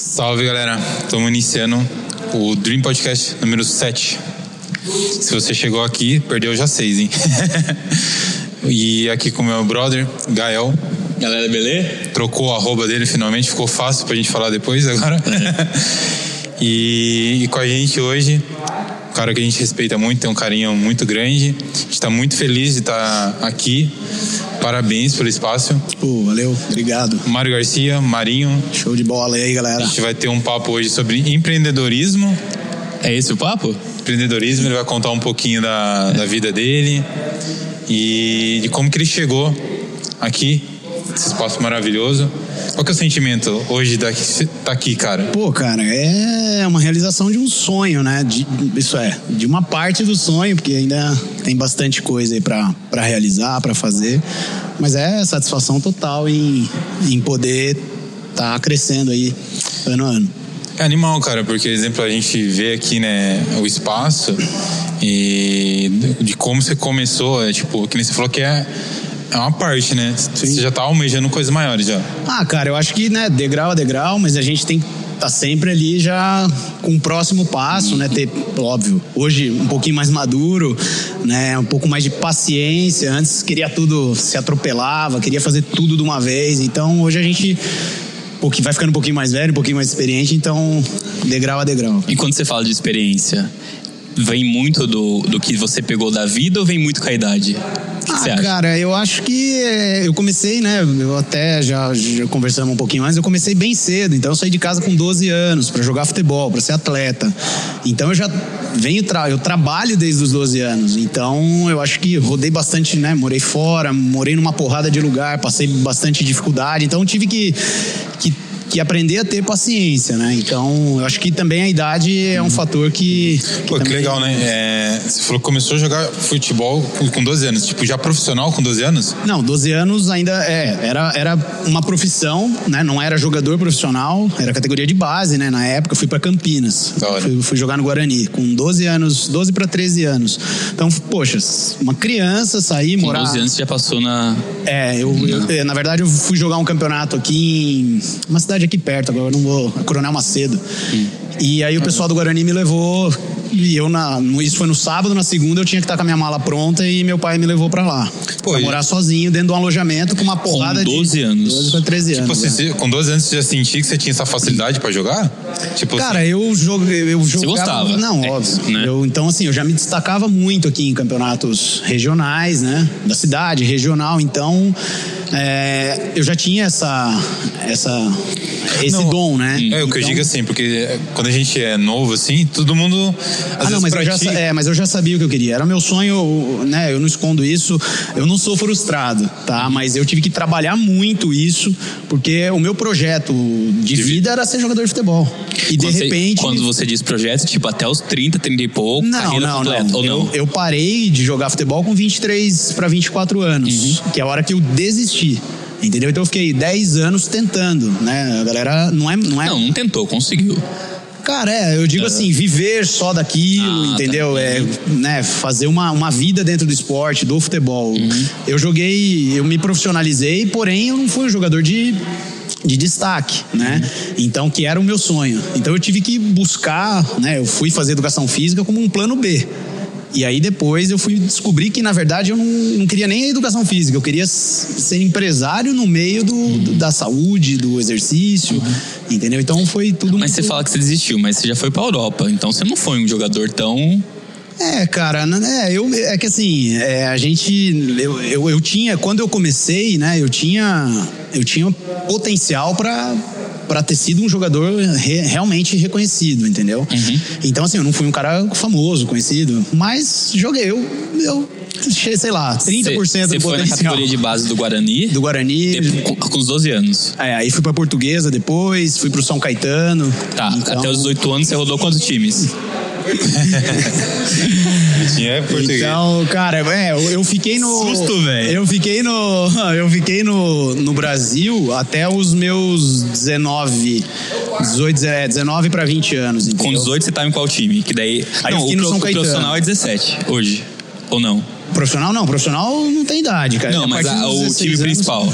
Salve galera, estamos iniciando o Dream Podcast número 7. Se você chegou aqui, perdeu já 6, hein? e aqui com o meu brother, Gael. Galera, beleza? Trocou o arroba dele finalmente, ficou fácil pra gente falar depois agora. e, e com a gente hoje, um cara que a gente respeita muito, tem um carinho muito grande. A gente está muito feliz de estar aqui. Parabéns pelo espaço. Pô, valeu, obrigado. Mário Garcia, Marinho. Show de bola e aí, galera. A gente vai ter um papo hoje sobre empreendedorismo. É esse o papo? Empreendedorismo, ele vai contar um pouquinho da, da vida dele e de como que ele chegou aqui, esse espaço maravilhoso. Qual que é o sentimento hoje estar tá aqui, cara? Pô, cara, é uma realização de um sonho, né? De, isso é, de uma parte do sonho, porque ainda tem bastante coisa aí pra, pra realizar, pra fazer. Mas é satisfação total em, em poder estar tá crescendo aí ano a ano. É animal, cara, porque, exemplo, a gente vê aqui, né, o espaço e de como você começou, é tipo, que nem você falou que é é uma parte, né? Sim. Você já tá almejando coisas maiores já. Ah, cara, eu acho que, né, degrau a degrau, mas a gente tem que tá sempre ali já com o próximo passo, né? Ter, óbvio, hoje um pouquinho mais maduro, né? Um pouco mais de paciência. Antes queria tudo, se atropelava, queria fazer tudo de uma vez. Então hoje a gente porque vai ficando um pouquinho mais velho, um pouquinho mais experiente, então degrau a degrau. E quando você fala de experiência, vem muito do, do que você pegou da vida ou vem muito com a idade? Ah, cara, eu acho que é, eu comecei, né? Eu até já, já conversamos um pouquinho mais. Eu comecei bem cedo, então eu saí de casa com 12 anos para jogar futebol, para ser atleta. Então eu já venho, tra eu trabalho desde os 12 anos. Então eu acho que rodei bastante, né? Morei fora, morei numa porrada de lugar, passei bastante dificuldade. Então tive que, que que aprender a ter paciência, né? Então, eu acho que também a idade é um fator que. que Pô, que legal, né? É, você falou que começou a jogar futebol com 12 anos, tipo, já profissional com 12 anos? Não, 12 anos ainda é. Era, era uma profissão, né? Não era jogador profissional, era categoria de base, né? Na época, eu fui para Campinas. Fui, fui, jogar no Guarani, com 12 anos, 12 para 13 anos. Então, poxa, uma criança sair, com morar. Com 12 anos você já passou na. É, eu, eu, na verdade, eu fui jogar um campeonato aqui em uma cidade aqui perto, agora eu não vou. Coronel Macedo. Hum. E aí o pessoal do Guarani me levou. E eu, na, isso foi no sábado, na segunda eu tinha que estar com a minha mala pronta e meu pai me levou para lá. Pô, pra morar sozinho dentro de um alojamento com uma porrada com 12 de. anos. 12 pra 13 tipo, anos. Você, é. Com 12 anos você já sentia que você tinha essa facilidade para jogar? Tipo Cara, assim, eu, joguei, eu jogava. Você gostava? Não, é, óbvio. Né? Eu, então, assim, eu já me destacava muito aqui em campeonatos regionais, né? Da cidade, regional. Então, é, eu já tinha essa. essa esse não, dom, né? É, então, o que eu então digo assim, porque quando a gente é novo, assim, todo mundo. Ah, não, mas eu, já, é, mas eu já sabia o que eu queria. Era meu sonho, né? Eu não escondo isso. Eu não sou frustrado, tá? Mas eu tive que trabalhar muito isso, porque o meu projeto de, de vida era ser jogador de futebol. E quando de repente. Você, quando você diz projeto, tipo, até os 30, 30 e pouco, não, não, completa, não. ou não? Eu, eu, parei de jogar futebol com 23 para 24 anos, uhum. que é a hora que eu desisti. Entendeu? Então eu fiquei 10 anos tentando, né? A galera não é. Não, é... não, não tentou, conseguiu. Cara, é, eu digo assim, viver só daquilo, ah, tá. entendeu? Tá. É, né, fazer uma, uma vida dentro do esporte, do futebol. Uhum. Eu joguei, eu me profissionalizei, porém eu não fui um jogador de de destaque, né? Então, que era o meu sonho. Então, eu tive que buscar, né? Eu fui fazer educação física como um plano B. E aí depois eu fui descobrir que, na verdade, eu não, não queria nem a educação física, eu queria ser empresário no meio do, do da saúde, do exercício, uhum. entendeu? Então foi tudo Mas muito... você fala que você desistiu, mas você já foi pra Europa, então você não foi um jogador tão é, cara, é, eu, é que assim, é, a gente, eu, eu, eu, tinha, quando eu comecei, né, eu tinha, eu tinha potencial para para ter sido um jogador re, realmente reconhecido, entendeu? Uhum. Então, assim, eu não fui um cara famoso, conhecido, mas joguei. Eu, eu sei lá, 30% cê, do cê potencial. foi na categoria de base do Guarani? Do Guarani. De, com, com, os 12 anos. É, aí fui pra Portuguesa depois, fui pro São Caetano. Tá, então... até os 18 anos você rodou quantos times? Tinha português. Então, cara, é, eu, fiquei no. Susto, velho. Eu fiquei no. Eu fiquei no, no Brasil até os meus 19. 18, é, 19 para 20 anos. Entendeu? Com 18 você tá em qual time? Que daí. Aí não, o, São o profissional é 17 hoje. Ou não? Profissional não, profissional não tem idade, cara. Não, mas a, o time anos, principal.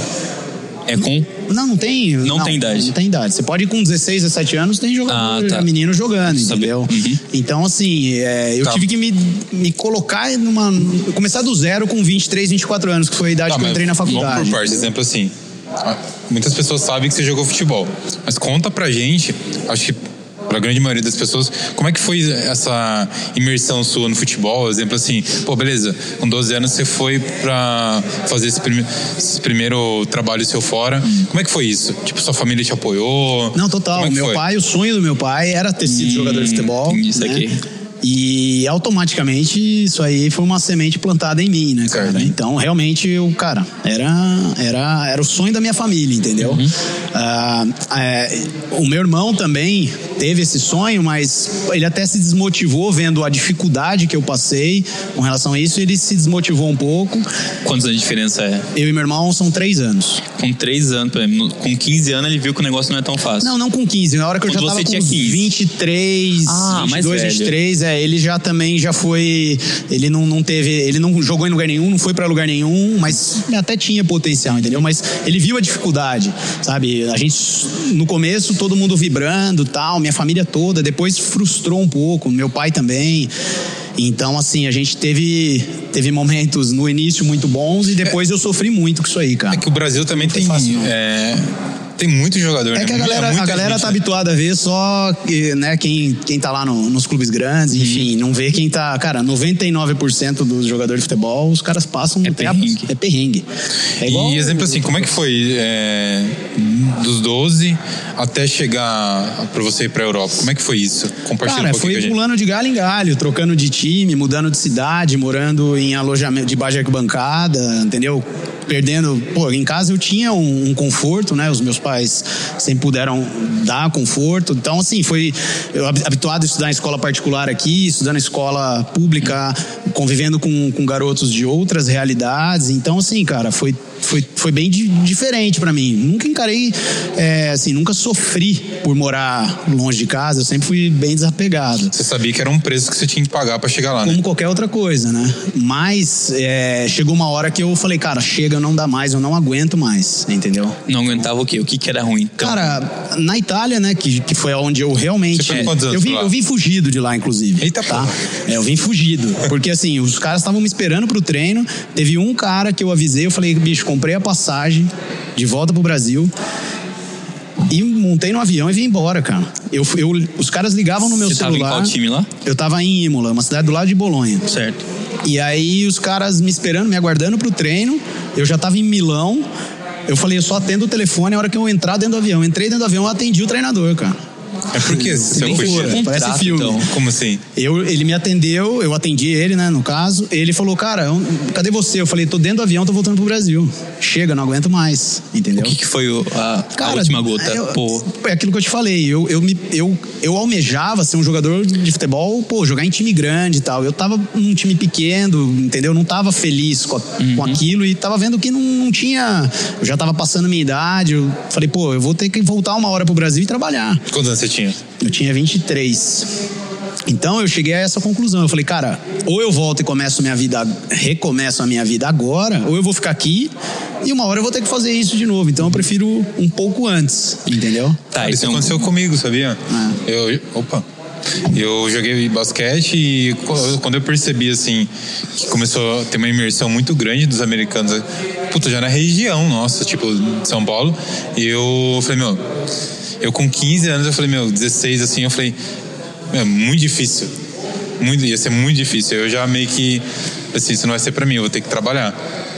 É com. Não, não tem. Não tem idade. Não tem idade. Você pode ir com 16, 17 anos, tem jogador, Ah, tá. menino jogando, entendeu? Uhum. Então, assim, é, eu Tá. tive que me, me colocar numa. Começar do zero com 23, 24 anos, que foi a idade Tá, que eu entrei na faculdade. Vamos por partes. Exemplo assim. Muitas pessoas sabem que você jogou futebol. Mas conta pra gente, acho que pra grande maioria das pessoas, como é que foi essa imersão sua no futebol? Exemplo assim, pô, beleza, com 12 anos você foi pra fazer esse, prime- esse primeiro trabalho seu fora. Como é que foi isso? Tipo, sua família te apoiou? Não, total. É meu foi? pai, o sonho do meu pai era ter sido jogador de futebol. isso né? aqui. E automaticamente isso aí foi uma semente plantada em mim, né, cara? Certo. Então, realmente, eu, cara, era, era, era o sonho da minha família, entendeu? Uhum. Ah, é, o meu irmão também teve esse sonho, mas ele até se desmotivou vendo a dificuldade que eu passei com relação a isso. Ele se desmotivou um pouco. Quantos anos de diferença é? Eu e meu irmão são três anos. Com 3 anos, Com 15 anos ele viu que o negócio não é tão fácil. Não, não com 15. Na hora que eu Quando já tava com tinha uns 15. 23, Ah, mais 22, velho. 23, é, ele já também já foi, ele não, não teve, ele não jogou em lugar nenhum, não foi pra lugar nenhum, mas até tinha potencial, entendeu? Mas ele viu a dificuldade, sabe? A gente no começo todo mundo vibrando, tal, minha família toda, depois frustrou um pouco, meu pai também. Então, assim, a gente teve, teve momentos no início muito bons e depois eu sofri muito com isso aí, cara. É que o Brasil também tem. fácil, não. é, tem muito jogador, É né? que a galera, muita a galera gente, tá né? habituada a ver só né, quem, quem tá lá no- nos clubes grandes, Uhum. enfim, não vê quem tá. Cara, 99% dos jogadores de futebol, os caras passam É até a- perrengue. é perrengue. É igual- E exemplo assim, como é que foi é, dos 12 até chegar pra você ir pra Europa? Como é que foi isso? Compartilha Cara, um pouquinho foi pulando de galho em galho, trocando de time, mudando de cidade, morando em alojamento de arquibancada, entendeu? Perdendo. Pô, em casa eu tinha um, um conforto, né? Os meus pais sempre puderam dar conforto. Então, assim, foi. Eu hab- habituado a estudar em escola particular aqui, estudando em escola pública, convivendo com, com garotos de outras realidades. Então, assim, cara, foi. Foi, foi bem di- diferente pra mim. Nunca encarei, é, assim, nunca sofri por morar longe de casa. Eu sempre fui bem desapegado Você sabia que era um preço que você tinha que pagar pra chegar lá, né? como qualquer outra coisa, né? Mas é, chegou uma hora que eu falei, cara, chega, não dá mais, eu não aguento mais, entendeu? Não aguentava o quê? O que, que era ruim? Então, Cara, na Itália, né, que, que foi onde eu realmente. Você foi quantos anos eu, vim, lá? eu vim fugido de lá, inclusive. Eita tá? porra. É, eu vim fugido. Porque assim, os caras estavam me esperando pro treino. Teve um cara que eu avisei, eu falei, bicho, comprei a passagem de volta pro Brasil. E montei no avião e vim embora, cara. Eu, eu, os caras ligavam no meu Você tava em celular. qual time lá? Eu tava em Imola, uma cidade do lado de Bolonha. certo. E aí os caras me esperando, me aguardando pro treino. Eu já tava em Milão. Eu falei, eu só atendo o telefone a hora que eu entrar dentro do avião. Entrei dentro do avião, eu atendi o treinador, cara. É porque fura. fugido. Parece filme. então. Como assim? Eu, ele me atendeu, eu atendi ele, né, no caso. Ele falou, cara, eu- cadê você? Eu falei, tô dentro do avião, tô voltando pro Brasil. Chega, não aguento mais, entendeu? O que, que foi o- a, a última gota? eu- Pô, é aquilo que eu te falei. Eu, eu, me, eu, eu almejava ser um jogador de futebol, pô, jogar em time grande e tal. Eu tava num time pequeno, entendeu? Não tava feliz com, a- com aquilo e tava vendo que não, não tinha. Eu já tava passando minha idade. Eu falei, pô, eu vou ter que voltar uma hora pro Brasil e trabalhar. Quantos anos você tinha? Eu tinha 23. Então eu cheguei a essa conclusão. Eu falei, cara, ou eu volto e começo minha vida, recomeço a minha vida agora, ou eu vou ficar aqui e uma hora eu vou ter que fazer isso de novo. Então eu prefiro um pouco antes, entendeu? tá, Isso então, aconteceu comigo, sabia? Ah. Eu, opa. Eu joguei basquete e quando eu percebi assim que começou a ter uma imersão muito grande dos americanos, puta, já na região nossa, tipo de São Paulo, e eu falei, meu, eu com 15 anos, eu falei, meu, 16 assim, eu falei, é muito difícil. Muito, ia ser muito difícil. Eu já meio que assim, isso não vai ser pra mim, eu vou ter que trabalhar.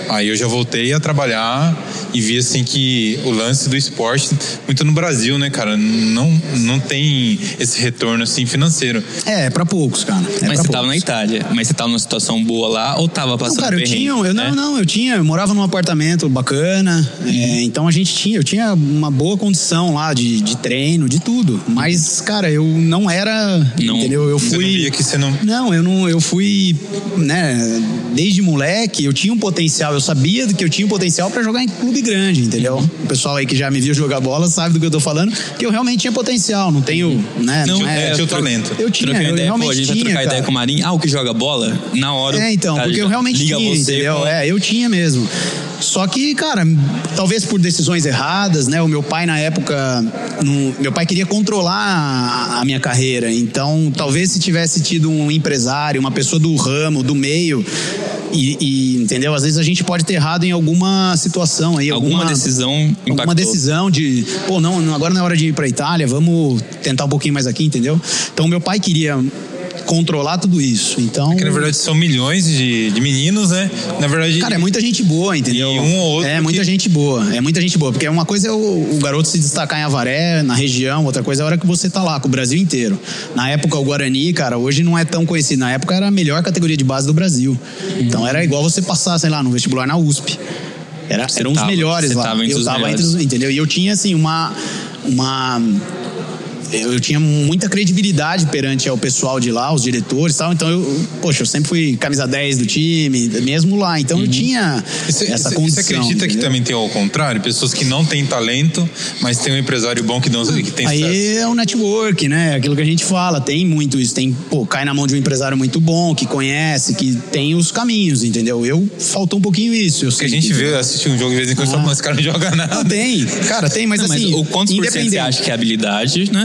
Aí eu já voltei a trabalhar e vi assim que o lance do esporte, muito no Brasil, né, cara, não, não tem esse retorno assim financeiro. É, é pra poucos, cara. É mas você tava poucos. na Itália, mas você tava numa situação boa lá ou tava Não, passando cara, eu tinha, eu, né? não, não, eu tinha, eu morava num apartamento bacana, é, então a gente tinha, eu tinha uma boa condição lá de, de treino, de tudo, mas, cara, eu não era, Não- entendeu? Eu Você fui... não via que você não. Não, eu não, eu fui, né, desde moleque, eu tinha um potencial, eu sabia que eu tinha um potencial pra jogar em clube grande, entendeu? O pessoal aí que já me viu jogar bola sabe do que eu tô falando, que eu realmente tinha potencial, não tenho, né, Não, não, é, tinha o talento. eu tinha, Trocar eu ideia, realmente pô, a gente vai tinha, trocar ideia cara. com o Marinho. Ah, o que joga bola? Na hora. É, então, cara, porque eu realmente liga tinha, você entendeu? É, eu tinha mesmo. Só que, cara, talvez por decisões erradas, né? O meu pai na época, meu pai queria controlar a, a, minha carreira. Então, talvez se tivesse tido um empresário, uma pessoa do ramo, do meio, e, e, entendeu? Às vezes a gente pode ter errado em alguma situação aí, alguma, alguma decisão impactou. alguma decisão de, pô, não, agora não é hora de ir para Itália, vamos tentar um pouquinho mais aqui, entendeu? Então meu pai queria controlar tudo isso. Então. Porque, na verdade, são milhões de, de meninos, né? Na verdade. Cara, é muita gente boa, entendeu? E um ou outro. É muita que... gente boa. É muita gente boa. Porque uma coisa é o, o, garoto se destacar em Avaré, na região, outra coisa é a hora que você tá lá, com o Brasil inteiro. Na época, o Guarani, cara, hoje não é tão conhecido. Na época era a melhor categoria de base do Brasil. Então era igual você passar, sei lá, no vestibular na USP. Era, eram os melhores lá. eu tava entre os, entendeu? E eu tinha, assim, uma. uma eu tinha muita credibilidade perante o pessoal de lá, os diretores e tal. Então, eu, poxa, eu sempre fui camisa 10 do time, mesmo lá. Então, uhum. eu tinha essa cê, condição. Você acredita entendeu? que também tem ao contrário? Pessoas que não têm talento, mas tem um empresário bom que, não, que tem Aí sucesso. é o network, né? Aquilo que a gente fala. Tem muito isso. Tem, pô, cai na mão de um empresário muito bom, que conhece, que tem os caminhos, entendeu? Eu faltou um pouquinho isso. Eu Porque a gente vê, assistir um jogo de vez em quando, ah. esse cara não joga nada. Não, tem, cara, tem, mas não, assim. Mas o quantos por cento você acha que é habilidade, né?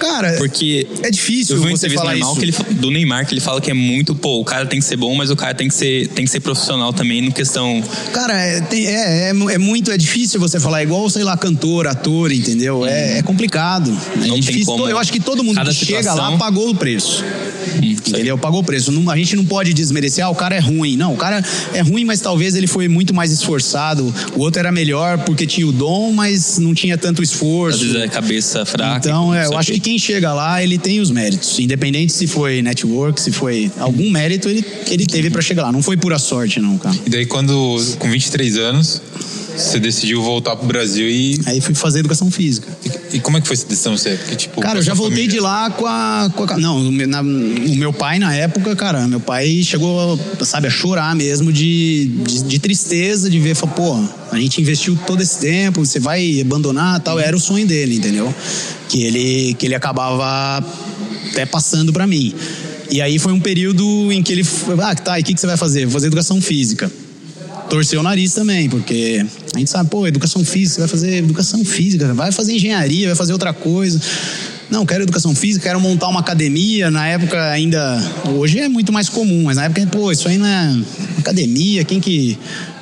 Cara, porque é difícil eu vi você falar normal isso. Que ele, do Neymar que ele fala que é muito, pô, o cara tem que ser bom, mas o cara tem que ser, tem que ser profissional também no questão. Cara, é, tem, é, é, é, muito, é difícil você falar igual, sei lá, cantor, ator, entendeu? É, é complicado. Não é difícil. Eu acho que todo mundo Cada que situação... chega lá pagou o preço. Hum, entendeu? Pagou o preço. Não, a gente não pode desmerecer, ah, o cara é ruim. Não, o cara é ruim, mas talvez ele foi muito mais esforçado. O outro era melhor porque tinha o dom, mas não tinha tanto esforço. Às vezes é cabeça fraca. Então, é, eu acho que quem chega lá, ele tem os méritos. Independente se foi network, se foi algum mérito, ele, ele teve para chegar lá. Não foi pura sorte, não, cara. E daí, quando, com 23 anos, você decidiu voltar pro Brasil e. Aí fui fazer educação física. E, e como é que foi essa decisão? Você, porque, tipo, cara, eu já voltei família? de lá com a. Com a não, na, o meu pai na época, cara, meu pai chegou, sabe, a chorar mesmo de, de, de tristeza, de ver, falou, pô, a gente investiu todo esse tempo, você vai abandonar tal. Era o sonho dele, entendeu? Que ele, que ele acabava até passando para mim. E aí foi um período em que ele. Ah, tá, e o que, que você vai fazer? Vou fazer educação física torceu o nariz também, porque a gente sabe, pô, educação física, vai fazer educação física, vai fazer engenharia, vai fazer outra coisa. Não, quero educação física, quero montar uma academia. Na época ainda. Hoje é muito mais comum, mas na época, pô, isso aí não é academia, quem que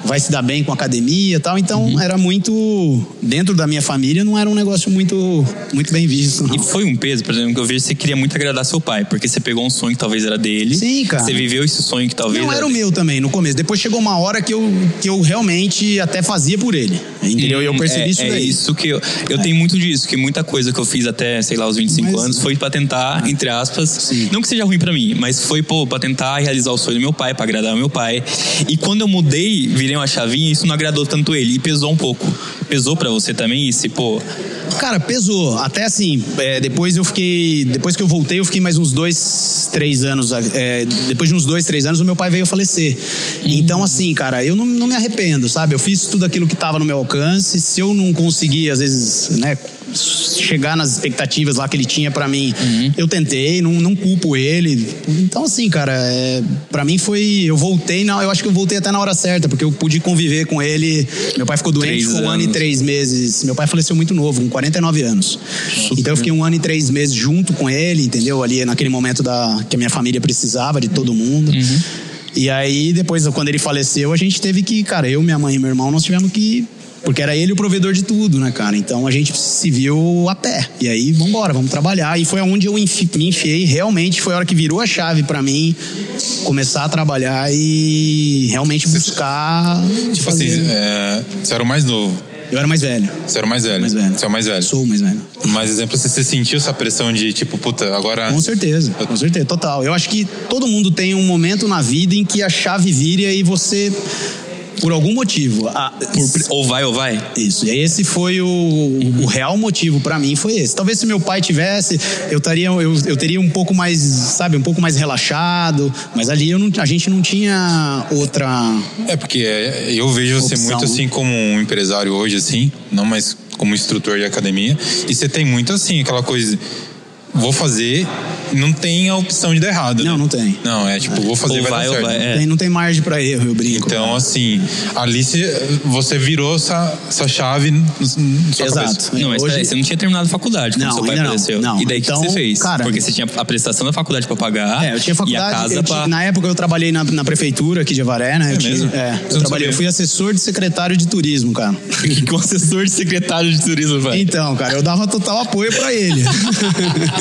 vai se dar bem com academia e tal. Então uhum. era muito. Dentro da minha família não era um negócio muito, muito bem visto. Não. E foi um peso, por exemplo, que eu vejo que você queria muito agradar seu pai, porque você pegou um sonho que talvez era dele. Sim, cara. Você viveu esse sonho que talvez. Não era, era o meu também, no começo. Depois chegou uma hora que eu, que eu realmente até fazia por ele. Entendeu? E eu percebi é, isso é daí. É isso que eu. Eu é. tenho muito disso, que muita coisa que eu fiz até, sei lá, os 25 mas, anos foi para tentar, entre aspas, sim. não que seja ruim para mim, mas foi, pô, pra tentar realizar o sonho do meu pai, para agradar o meu pai. E quando eu mudei, virei uma chavinha, isso não agradou tanto ele e pesou um pouco. Pesou para você também esse, pô? Cara, pesou. Até assim, é, depois eu fiquei. Depois que eu voltei, eu fiquei mais uns dois, três anos. É, depois de uns dois, três anos, o meu pai veio falecer. Uhum. Então, assim, cara, eu não, não me arrependo, sabe? Eu fiz tudo aquilo que estava no meu alcance. Se eu não conseguir, às vezes, né, chegar nas expectativas lá que ele tinha para mim. Uhum. Eu tentei, não, não culpo ele. Então, assim, cara, é, para mim foi. Eu voltei, não, eu acho que eu voltei até na hora certa, porque eu pude conviver com ele. Meu pai ficou doente, ficou um ano e três meses. Meu pai faleceu muito novo, com 49 anos. Super. Então eu fiquei um ano e três meses junto com ele, entendeu? Ali naquele momento da, que a minha família precisava de todo mundo. Uhum. E aí, depois, quando ele faleceu, a gente teve que, cara, eu, minha mãe e meu irmão, nós tivemos que porque era ele o provedor de tudo, né, cara? Então a gente se viu a pé. E aí, vamos embora, vamos trabalhar. E foi onde eu enfi, me enfiei. Realmente foi a hora que virou a chave para mim começar a trabalhar e realmente buscar. Tipo assim, fazer... assim, é, você era o mais novo. Eu era mais velho. Você era o mais velho? Mais velho. Você é o mais velho? Sou o mais velho. Mas, exemplo, você sentiu essa pressão de, tipo, puta, agora... Com certeza, com certeza, total. Eu acho que todo mundo tem um momento na vida em que a chave vira e você por algum motivo. A, por, ou vai ou vai? Isso. E esse foi o, uhum. o real motivo para mim foi esse. Talvez se meu pai tivesse, eu estaria eu, eu teria um pouco mais, sabe, um pouco mais relaxado, mas ali eu não, a gente não tinha outra É porque eu vejo você muito assim como um empresário hoje assim, não mais como instrutor de academia, e você tem muito assim aquela coisa vou fazer não tem a opção de dar errado. Não, né? não tem. Não, é tipo, vou fazer Ou vai, vai dar certo. vai, é. Tem- não tem margem pra erro, eu brinco. Então, assim, ali você, você virou essa, essa chave Exato. cabeça. Não, mas Hoje- peraí, você não tinha terminado a faculdade quando Não, seu pai ainda não. Não. E daí o Então, que você fez? cara- Porque você tinha a prestação da faculdade pra pagar. É, eu tinha faculdade. E a casa pra. tinha- na época eu trabalhei na, na prefeitura aqui de Avaré, né? É eu tinha- mesmo? é, eu não trabalhei. Eu fui assessor de secretário de turismo, cara. Com assessor de secretário de turismo, vai. Então, cara, eu dava total apoio pra ele.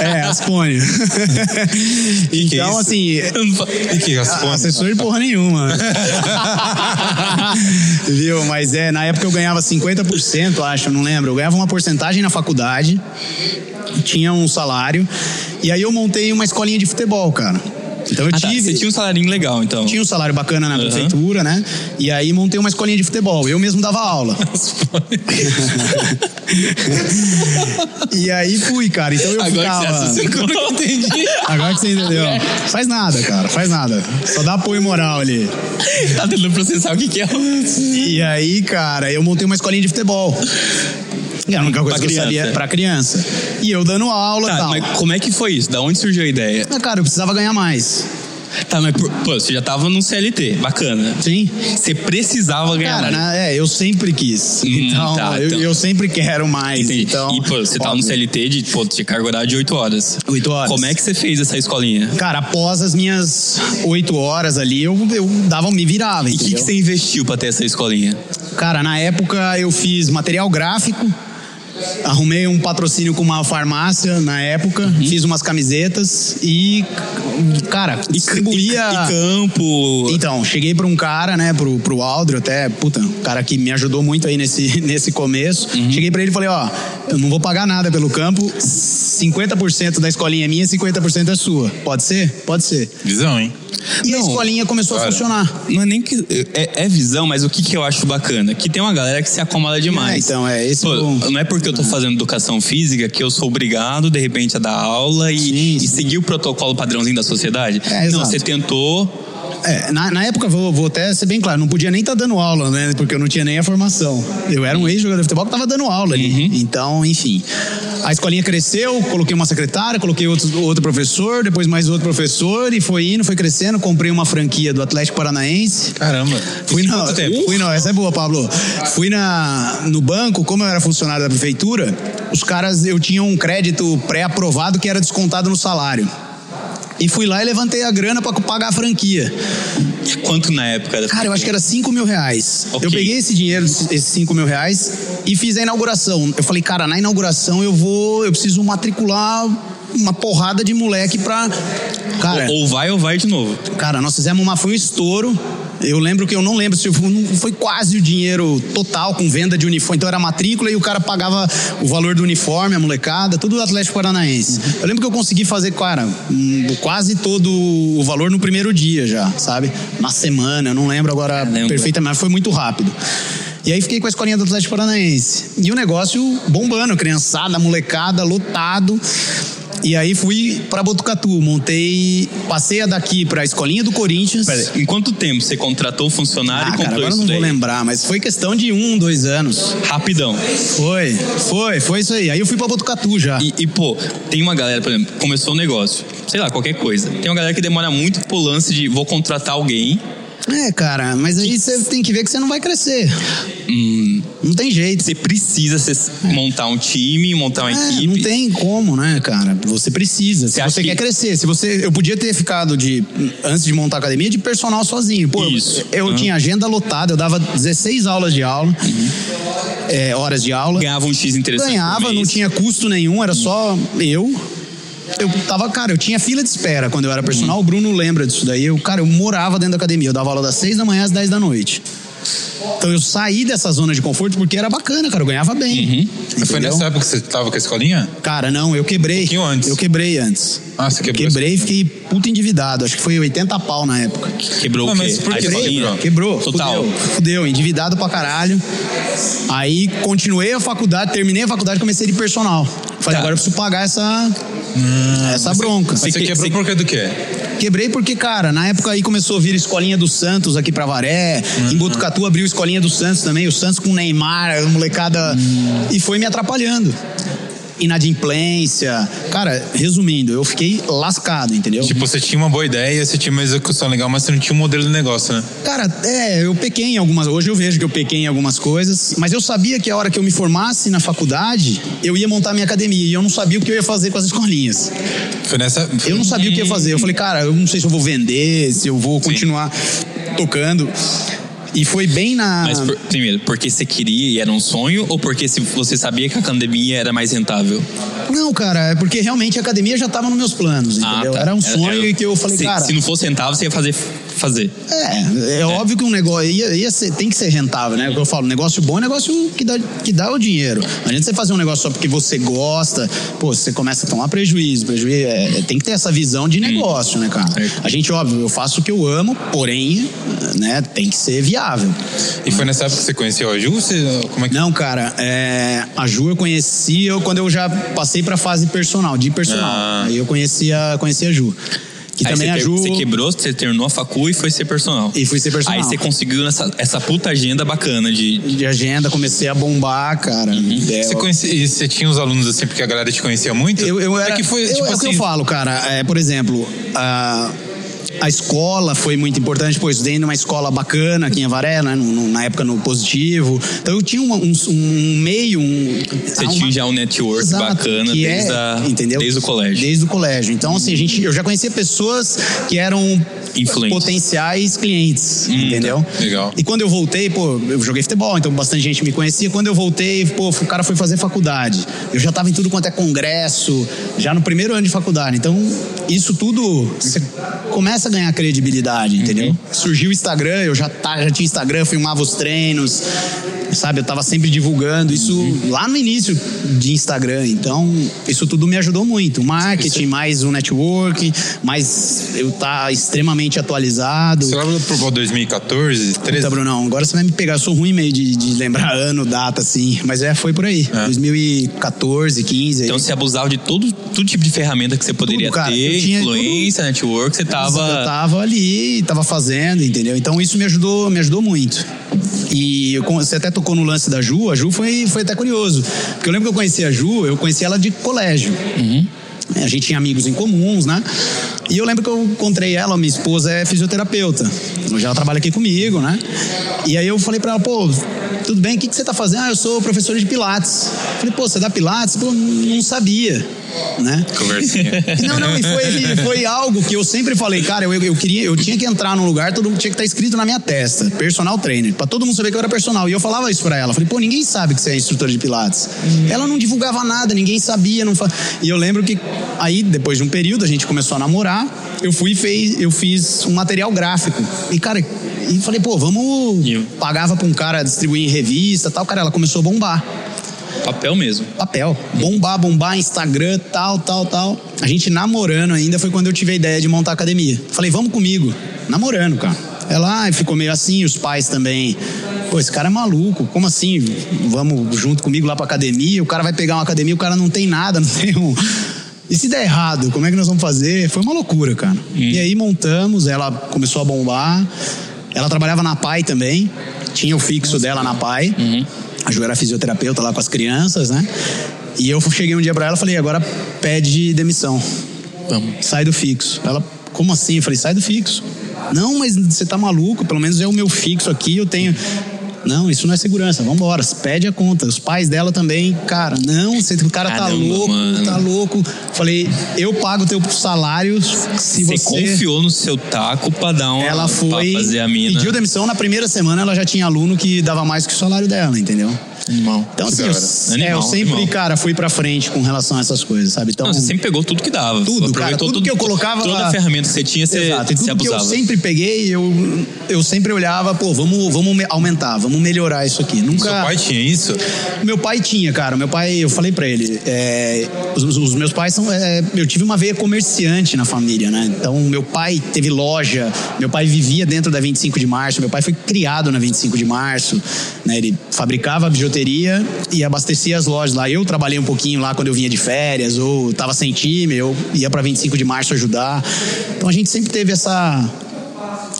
é, Aspone. que então, isso? assim. E que Raspone? Assessor de porra nenhuma. Viu? Mas é, na época eu ganhava 50%, acho, não lembro. Eu ganhava uma porcentagem na faculdade, tinha um salário, e aí eu montei uma escolinha de futebol, cara. Então eu Ah, tá, tive. Você tinha um salarinho legal, então. Tinha um salário bacana na Aham. prefeitura, né? E aí montei uma escolinha de futebol. Eu mesmo dava aula. e aí fui, cara. Então eu Agora que você ficava. assassinou, eu entendi. Agora que você entendeu. Faz nada, cara. Faz nada. Só dá apoio moral ali. tá tentando processar o que, que é. E aí, cara, eu montei uma escolinha de futebol. E a única coisa Pra que eu criança. sabia pra criança. E eu dando aula e Tá, tal. mas como é que foi isso? Da onde surgiu a ideia? Mas, cara, eu precisava ganhar mais. Tá, mas por- pô, você já tava no CLT, bacana. Sim. Você precisava ganhar Cara, mais. né, é, eu sempre quis. Hum, então, tá, eu, então. eu sempre quero mais. Entendi. Então, e, pô, você tava no óbvio. CLT de, pô, de carga horária de 8 horas. Oito horas. Como é que você fez essa escolinha? Cara, após as minhas oito horas ali, eu, eu dava, me virava. E o que, que você investiu pra ter essa escolinha? Cara, na época eu fiz material gráfico, arrumei um patrocínio com uma farmácia na época, Uhum. fiz umas camisetas e, cara, distribuía. E, e campo. Então, cheguei pra um cara, né, pro, pro Aldro, até, puta, um cara que me ajudou muito aí nesse, nesse começo. Uhum. Cheguei pra ele e falei, ó, eu não vou pagar nada pelo campo, 50% da escolinha é minha, 50% é sua. Pode ser? Pode ser. Visão, hein? E a Não, escolinha começou cara. a funcionar. Não é nem que. É, é visão, mas o que, que eu acho bacana? Que tem uma galera que se acomoda demais. É, então, é esse Pô, o- Não é porque eu tô fazendo educação física que eu sou obrigado, de repente, a dar aula e, Sim, e sim. seguir o protocolo padrãozinho da sociedade. É, não, exato. você tentou. É, na, na época, vou, vou até ser bem claro, não podia nem estar dando aula, né? Porque eu não tinha nem a formação. Eu era um ex-jogador de futebol que estava dando aula ali. Uhum. Então, enfim. A escolinha cresceu, coloquei uma secretária, coloquei outro, outro professor, depois mais outro professor, e foi indo, foi crescendo. Comprei uma franquia do Atlético Paranaense. Caramba. Fui na, fui na, essa é boa, Pablo. Fui na, no banco, como eu era funcionário da prefeitura, os caras, eu tinha um crédito pré-aprovado que era descontado no salário. E fui lá e levantei a grana para pagar a franquia. Quanto na época era? Cara, eu acho que era 5 mil reais. Ok. Eu peguei esse dinheiro, esses 5 mil reais, e fiz a inauguração. Eu falei, cara, na inauguração eu vou. Eu preciso matricular uma porrada de moleque pra. Cara, Ou vai ou vai de novo. cara, nós fizemos uma. Foi um estouro. Eu lembro que eu não lembro se foi, quase o dinheiro total com venda de uniforme. Então era matrícula e o cara pagava o valor do uniforme, a molecada, tudo do Atlético Paranaense. Eu lembro que eu consegui fazer, cara, quase todo o valor no primeiro dia já, sabe? Na semana, eu não lembro agora Caramba. perfeitamente, mas foi muito rápido. E aí fiquei com a escolinha do Atlético Paranaense. E o negócio bombando, criançada, molecada, lotado. E aí fui pra Botucatu, montei, passei a daqui pra escolinha do Corinthians. Pera, em quanto tempo você contratou o funcionário Ah, e cara, comprou agora eu isso não daí? vou lembrar, mas foi questão de um, dois anos. Rapidão. Foi, foi, foi isso aí. Aí eu fui pra Botucatu já. E, e, pô, tem uma galera, por exemplo, começou o negócio, sei lá, qualquer coisa. Tem uma galera que demora muito pro lance de vou contratar alguém. É, cara, mas aí você tem que ver que você não vai crescer. Hum, Não tem jeito. você precisa cê- montar um time, montar uma É, equipe. não tem como, né, cara? Você precisa. Se Você acha que- quer crescer, se você, eu podia ter ficado de antes de montar a academia de personal sozinho. Pô, Isso. eu Uhum. tinha agenda lotada, eu dava 16 aulas de aula, é, horas de aula. Ganhava um X interessante. Ganhava, não tinha custo nenhum, era só eu. Eu tava, cara, eu tinha fila de espera quando eu era personal. O Bruno lembra disso daí. Eu, cara, eu morava dentro da academia. Eu dava aula das 6 da manhã às 10 da noite. Então eu saí dessa zona de conforto porque era bacana, cara. Eu ganhava bem. Mas foi nessa época que você tava com a escolinha? Cara, não, eu quebrei. Um pouquinho antes. Eu quebrei antes. Ah, você quebrou Quebrei e fiquei puta endividado. Acho que foi 80 pau na época. Quebrou Não, o quê? mas por A que escolinha? quebrou? Quebrou. Total. Fudeu, fudeu, endividado pra caralho. Aí continuei a faculdade, terminei a faculdade e comecei de personal. Falei, Tá. agora eu preciso pagar essa, essa bronca. Mas você que- quebrou você- por causa do quê? Quebrei porque, cara, na época aí começou a vir Escolinha do Santos aqui pra Varé. Em Botucatu abriu Escolinha do Santos também. O Santos com o Neymar, a molecada. E foi me atrapalhando. Inadimplência. Cara, resumindo, eu fiquei lascado, entendeu? Tipo, você tinha uma boa ideia, você tinha uma execução legal, mas você não tinha um modelo de negócio, né? Cara, é, eu pequei em algumas. Hoje eu vejo que eu pequei em algumas coisas, mas eu sabia que a hora que eu me formasse na faculdade, eu ia montar minha academia e eu não sabia o que eu ia fazer com as escolinhas. Foi nessa. Eu não sabia o que ia fazer. Eu falei, cara, eu não sei se eu vou vender, se eu vou continuar tocando. E foi bem na. Mas, por, primeiro, porque você queria e era um sonho, ou porque se você sabia que a academia era mais rentável? Não, cara, é porque realmente a academia já estava nos meus planos, Ah, entendeu? tá. Era um sonho era- e que eu falei, se, cara. se não fosse rentável, você ia fazer. Fazer. É, é, óbvio que um negócio ia, ia ser- tem que ser rentável, né? O que eu falo, negócio bom é negócio que dá, que dá o dinheiro. Não adianta você fazer um negócio só porque você gosta, pô, você começa a tomar prejuízo. prejuízo é, tem que ter essa visão de negócio, né, cara? Certo. A gente, óbvio, eu faço o que eu amo, porém, né, tem que ser viável. E foi nessa época que você conheceu a Ju? Você, como é que... Não, cara, é, a Ju eu conheci eu, quando eu já passei pra fase personal, de personal. Ah. Aí eu conhecia, conhecia a Ju. Que Aí também você, a que- Ju. você quebrou, você terminou a facu e foi ser personal. E fui ser personal. Aí você conseguiu essa, essa puta agenda bacana de. De agenda, comecei a bombar, cara. Uhum. É, Você, conhecia, e você tinha os alunos assim, porque a galera te conhecia muito? Eu, eu era, é que foi, eu- tipo é o que eu assim, falo, cara. É, por exemplo, a, a escola foi muito importante. Pô, eu estudei numa escola bacana aqui em Avaré, né, no- na época no Positivo. Então eu tinha um, um- um meio, um... Você uma- tinha já um network Exato, bacana que desde, é, a- desde o colégio. Desde o colégio. Então, assim, a gente, eu já conhecia pessoas que eram Influentes. potenciais clientes, entendeu? legal. E quando eu voltei, pô, eu joguei futebol, então bastante gente me conhecia. Quando eu voltei, pô, o cara foi fazer faculdade. Eu já tava em tudo quanto é congresso, já no primeiro ano de faculdade. Então, isso tudo você começa a ganhar credibilidade, entendeu? Surgiu o Instagram, eu já, tá, já tinha Instagram, filmava os treinos, sabe? Eu tava sempre divulgando isso lá no início de Instagram. Então, isso tudo me ajudou muito. Marketing, mais o network, mais eu tá extremamente atualizado. Você lembra pro Pro 2014, 13? Puta, Brunão, agora você vai me pegar. Eu sou ruim meio de, de lembrar ano, data, assim. Mas é, foi por aí. 2014, 15. aí. Então você abusava de todo, todo tipo de ferramenta que você poderia Tudo, cara. ter, influência, network, você Eu tava. tava ali, tava fazendo, entendeu? Então isso me ajudou, me ajudou muito. E você até tocou no lance da Ju, a Ju foi, foi até curioso. Porque eu lembro que eu conheci a Ju, eu conheci ela de colégio. É, A gente tinha amigos em comuns, né? E eu lembro que eu encontrei ela, minha esposa é fisioterapeuta. Hoje ela trabalha aqui comigo, né? E aí eu falei pra ela, pô, tudo bem, o que, que você tá fazendo? Ah, eu sou professor de Pilates. Falei, pô, você dá Pilates? Pô, não sabia, né? Conversinha. Não, não, e foi, foi algo que eu sempre falei, cara, eu, eu queria, eu tinha que entrar num lugar, todo mundo tinha que estar escrito na minha testa, personal trainer, pra todo mundo saber que eu era personal. E eu falava isso pra ela, falei, pô, ninguém sabe que você é instrutora de pilates. Ela não divulgava nada, ninguém sabia, não fa... E eu lembro que aí depois de um período a gente começou a namorar, eu fui e fez, eu fiz um material gráfico. E cara, e falei, pô, vamos eu- pagava pra um cara distribuir em revista, tal, cara, ela começou a bombar Papel mesmo. papel. Bombar, bombar, Instagram, tal, tal, tal. A gente namorando ainda foi quando eu tive a ideia de montar a academia. Falei, vamos comigo. Namorando, cara. Ela ficou meio assim, os pais também. Pô, esse cara é maluco. Como assim? Vamos junto comigo lá pra academia. O cara vai pegar uma academia, o cara não tem nada, não tem um. E se der errado, como é que nós vamos fazer? Foi uma loucura, cara. E aí montamos, ela começou a bombar. Ela trabalhava na PAI também. Tinha o fixo dela na PAI. A Ju era fisioterapeuta lá com as crianças, né? E eu cheguei um dia pra ela e falei, agora pede demissão. Vamos. Sai do fixo. Ela, como assim? Eu falei, sai do fixo. Não, mas você tá maluco, pelo menos é o meu fixo aqui, eu tenho. Não, isso não é segurança, vambora, pede a conta. Os pais dela também, cara, não, você, o cara tá Caramba, louco, mano. tá louco. Falei, eu pago o teu salário se Você, você. confiou no seu taco pra dar uma. Ela foi, fazer a mina. pediu demissão, na primeira semana ela já tinha aluno que dava mais que o salário dela, entendeu? Animal. Então, assim, da eu, é, Animal, eu sempre, animal. cara, fui pra frente com relação a essas coisas, sabe? Então, Não, você sempre pegou tudo que dava. Tudo, cara, tudo tudo, que eu colocava Toda lá. a ferramenta que você tinha, você, Exato. Você tudo que eu abusava. sempre peguei, eu, eu sempre olhava, pô, vamos, vamos me- aumentar, vamos melhorar isso aqui. Nunca. Seu pai tinha isso? Meu pai tinha, cara. Meu pai, eu falei pra ele, é, os, os meus pais são. é, eu tive uma veia comerciante na família, né? Então, meu pai teve loja, meu pai vivia dentro da 25 de março, meu pai foi criado na 25 de março, né? Ele fabricava bijuteria e abastecia as lojas lá. Eu trabalhei um pouquinho lá quando eu vinha de férias, ou tava sem time, eu ia pra 25 de março ajudar. Então, a gente sempre teve essa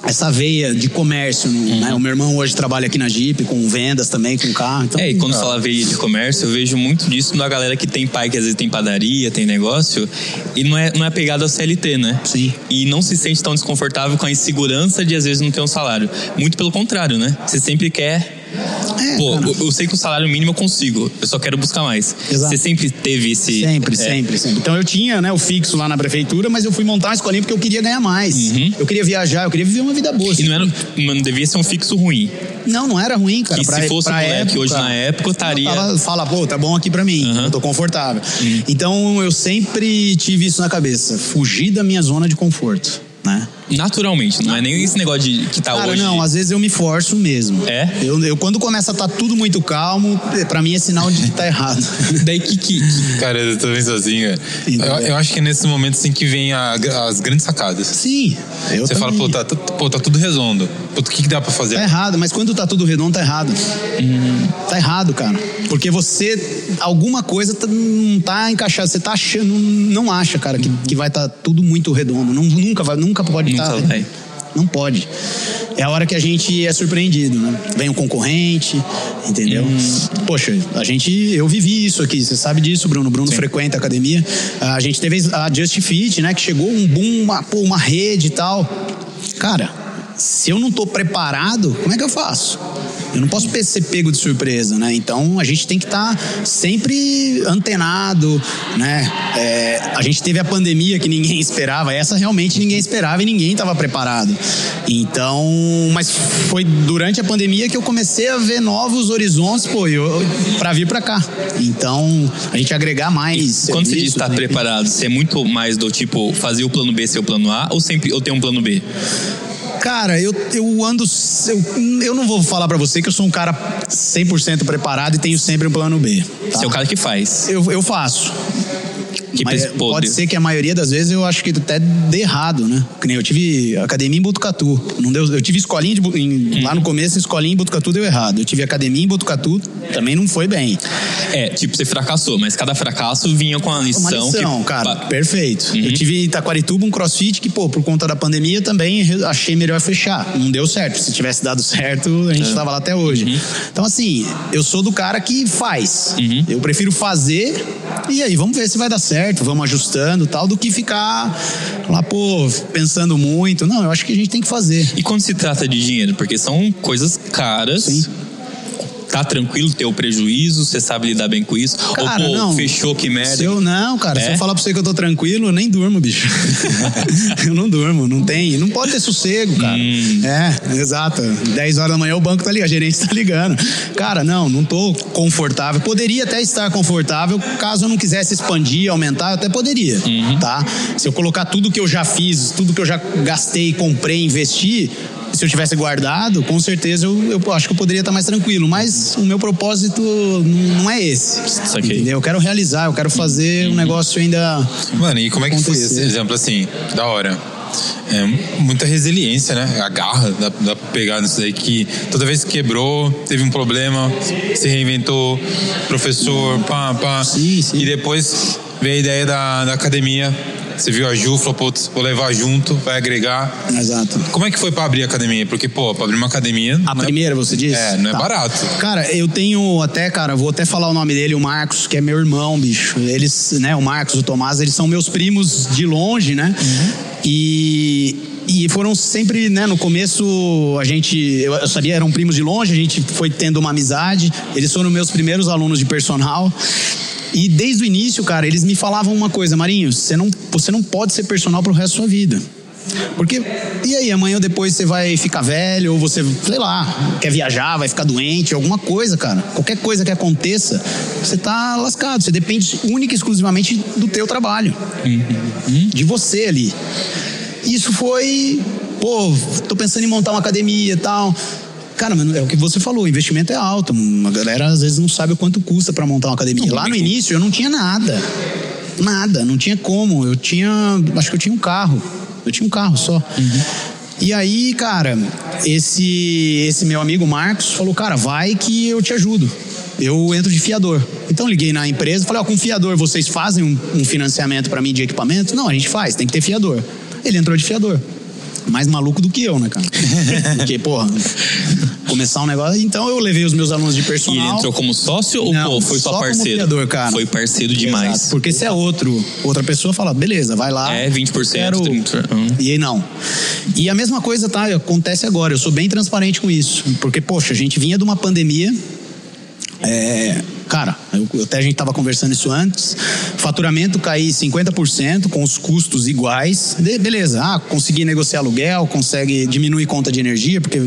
essa veia de comércio. Uhum. Né? O meu irmão hoje trabalha aqui na Jeep, com vendas também, com carro. Então, é, e quando fala veia de comércio, eu vejo muito disso na galera que tem pai que às vezes tem padaria, tem negócio, e não é, não é apegado ao CLT, né? Sim. E não se sente tão desconfortável com a insegurança de às vezes não ter um salário. Muito pelo contrário, né? Você sempre quer é, Pô, eu, eu, sei que o salário mínimo eu consigo, eu só quero buscar mais. Exato. Você sempre teve esse. Sempre, é. sempre, sempre. Então eu tinha né, o fixo lá na prefeitura, mas eu fui montar uma escolinha porque eu queria ganhar mais. Uhum. Eu queria viajar, eu queria viver uma vida boa. E não, era, não devia ser um fixo ruim. Não, não era ruim, cara. E pra, se fosse pra moleque época, hoje na época, eu estaria. Fala, pô, tá bom aqui pra mim, uhum. eu tô confortável. Uhum. Então eu sempre tive isso na cabeça: fugir da minha zona de conforto né? Naturalmente, não é nem esse negócio de que tá Cara, hoje. não, às vezes eu me forço mesmo. É? Eu, eu quando começa a estar tá tudo muito calmo, pra mim é sinal de que tá errado. Daí que, que, que... Cara, eu tô bem sozinho. Eu, eu, acho que é nesse momento assim que vem a, as grandes sacadas. Sim. Você também. fala, pô tá, pô, tá tudo redondo. Pô, o que, que dá pra fazer? Tá errado, mas quando tá tudo redondo, tá errado. Hum. Tá errado, cara. Porque você, alguma coisa tá, não tá encaixada. Você tá achando, não acha, cara, que, que vai estar tá tudo muito redondo. Não, nunca, vai, nunca pode estar. Tá, não pode. É a hora que a gente é surpreendido, né? Vem um concorrente, entendeu? Hum. Poxa, a gente, eu vivi isso aqui, você sabe disso, Bruno. Bruno Sim. frequenta a academia. A gente teve a Just Fit, né? Que chegou um boom, uma, pô, uma rede e tal. Cara, se eu não estou preparado, como é que eu faço? Eu não posso ser pego de surpresa, né? Então a gente tem que estar tá sempre antenado, né? É, a gente teve a pandemia que ninguém esperava, essa realmente ninguém esperava e ninguém estava preparado. Então, mas foi durante a pandemia que eu comecei a ver novos horizontes, pô, para vir para cá. Então, a gente agregar mais. E quando você diz estar tá né? preparado, você é muito mais do tipo fazer o plano B ser o plano A ou sempre ou tem um plano B? Cara, eu, eu ando. Eu, eu não vou falar para você que eu sou um cara 100% preparado e tenho sempre um plano B. Tá? Você é o cara que faz. Eu, eu faço. Que Mas pode ser que a maioria das vezes eu acho que até dê errado, né? Que nem eu tive academia em Botucatu. Não deu, eu tive escolinha de, em, lá no começo, escolinha em Botucatu deu errado. Eu tive academia em Botucatu, também não foi bem. É, tipo, você fracassou, mas cada fracasso vinha com a lição. Uma lição, que... cara, perfeito. Uhum. Eu tive em Itaquarituba um crossfit que, pô, por conta da pandemia também achei melhor fechar. Não deu certo. Se tivesse dado certo, a gente estava lá até hoje. Uhum. Então, assim, eu sou do cara que faz. Uhum. Eu prefiro fazer e aí vamos ver se vai dar certo certo, vamos ajustando tal, do que ficar lá, pô, pensando muito. Não, eu acho que a gente tem que fazer. E quando se trata de dinheiro? Porque são coisas caras. Sim tá tranquilo ter o prejuízo, você sabe lidar bem com isso? Cara, Ou, pô, não, fechou, que merda. Se eu, não, cara, é? se eu falar pra você que eu tô tranquilo, eu nem durmo, bicho. eu não durmo, não tem, não pode ter sossego, cara. Hum. É, exato. 10 horas da manhã o banco tá ligando, a gerente tá ligando. Cara, não, não tô confortável. Poderia até estar confortável, caso eu não quisesse expandir, aumentar, eu até poderia, uhum. tá? Se eu colocar tudo que eu já fiz, tudo que eu já gastei, comprei, investi, se eu tivesse guardado, com certeza eu, eu acho que eu poderia estar mais tranquilo. Mas o meu propósito não é esse. Entendeu? Eu quero realizar, eu quero fazer um negócio ainda. Mano, e como é que acontecer. foi esse exemplo assim? Da hora. É, muita resiliência, né? A garra da, da pegar nisso aí que toda vez que quebrou, teve um problema, se reinventou, professor, pá, pá. Sim, sim. E depois veio a ideia da, da academia você viu a Ju, falou, putz, vou levar junto, vai agregar. Exato. Como é que foi pra abrir a academia? Porque, pô, pra abrir uma academia. A primeira, é... você disse? É, não é tá. barato. Cara, eu tenho até, cara, vou até falar o nome dele, o Marcos, que é meu irmão, bicho. Eles, né, o Marcos, o Tomás, eles são meus primos de longe, né? Uhum. E e foram sempre, né, no começo a gente, eu sabia, eram primos de longe, a gente foi tendo uma amizade, eles foram meus primeiros alunos de personal. E desde o início, cara, eles me falavam uma coisa, Marinho, você não, você não pode ser personal pro resto da sua vida. Porque, e aí, amanhã ou depois você vai ficar velho, ou você, sei lá, quer viajar, vai ficar doente, alguma coisa, cara. Qualquer coisa que aconteça, você tá lascado. Você depende única e exclusivamente do teu trabalho. Uhum. De você ali. Isso foi, pô, tô pensando em montar uma academia e tal. Cara, mas é o que você falou, o investimento é alto. A galera às vezes não sabe o quanto custa para montar uma academia. Lá no início eu não tinha nada. Nada, não tinha como. Eu tinha, acho que eu tinha um carro. Eu tinha um carro só. Uhum. E aí, cara, esse esse meu amigo Marcos falou: "Cara, vai que eu te ajudo. Eu entro de fiador". Então liguei na empresa, falei: "Ó, com fiador vocês fazem um, um financiamento para mim de equipamento?". "Não, a gente faz, tem que ter fiador". Ele entrou de fiador. Mais maluco do que eu, né, cara? Porque, porra, começar um negócio. Então eu levei os meus alunos de personal. E ele entrou como sócio ou Não, pô, foi só, só como parceiro? criador, cara. Foi parceiro demais. Exato, porque se é outro, outra pessoa fala, beleza, vai lá. É, 20%, Quero... 30%. Hum. E aí não. E a mesma coisa, tá? Acontece agora. Eu sou bem transparente com isso. Porque, poxa, a gente vinha de uma pandemia. É, cara, eu, até a gente estava conversando isso antes. Faturamento cair 50% com os custos iguais. De, beleza, ah, consegui negociar aluguel, consegue diminuir conta de energia, porque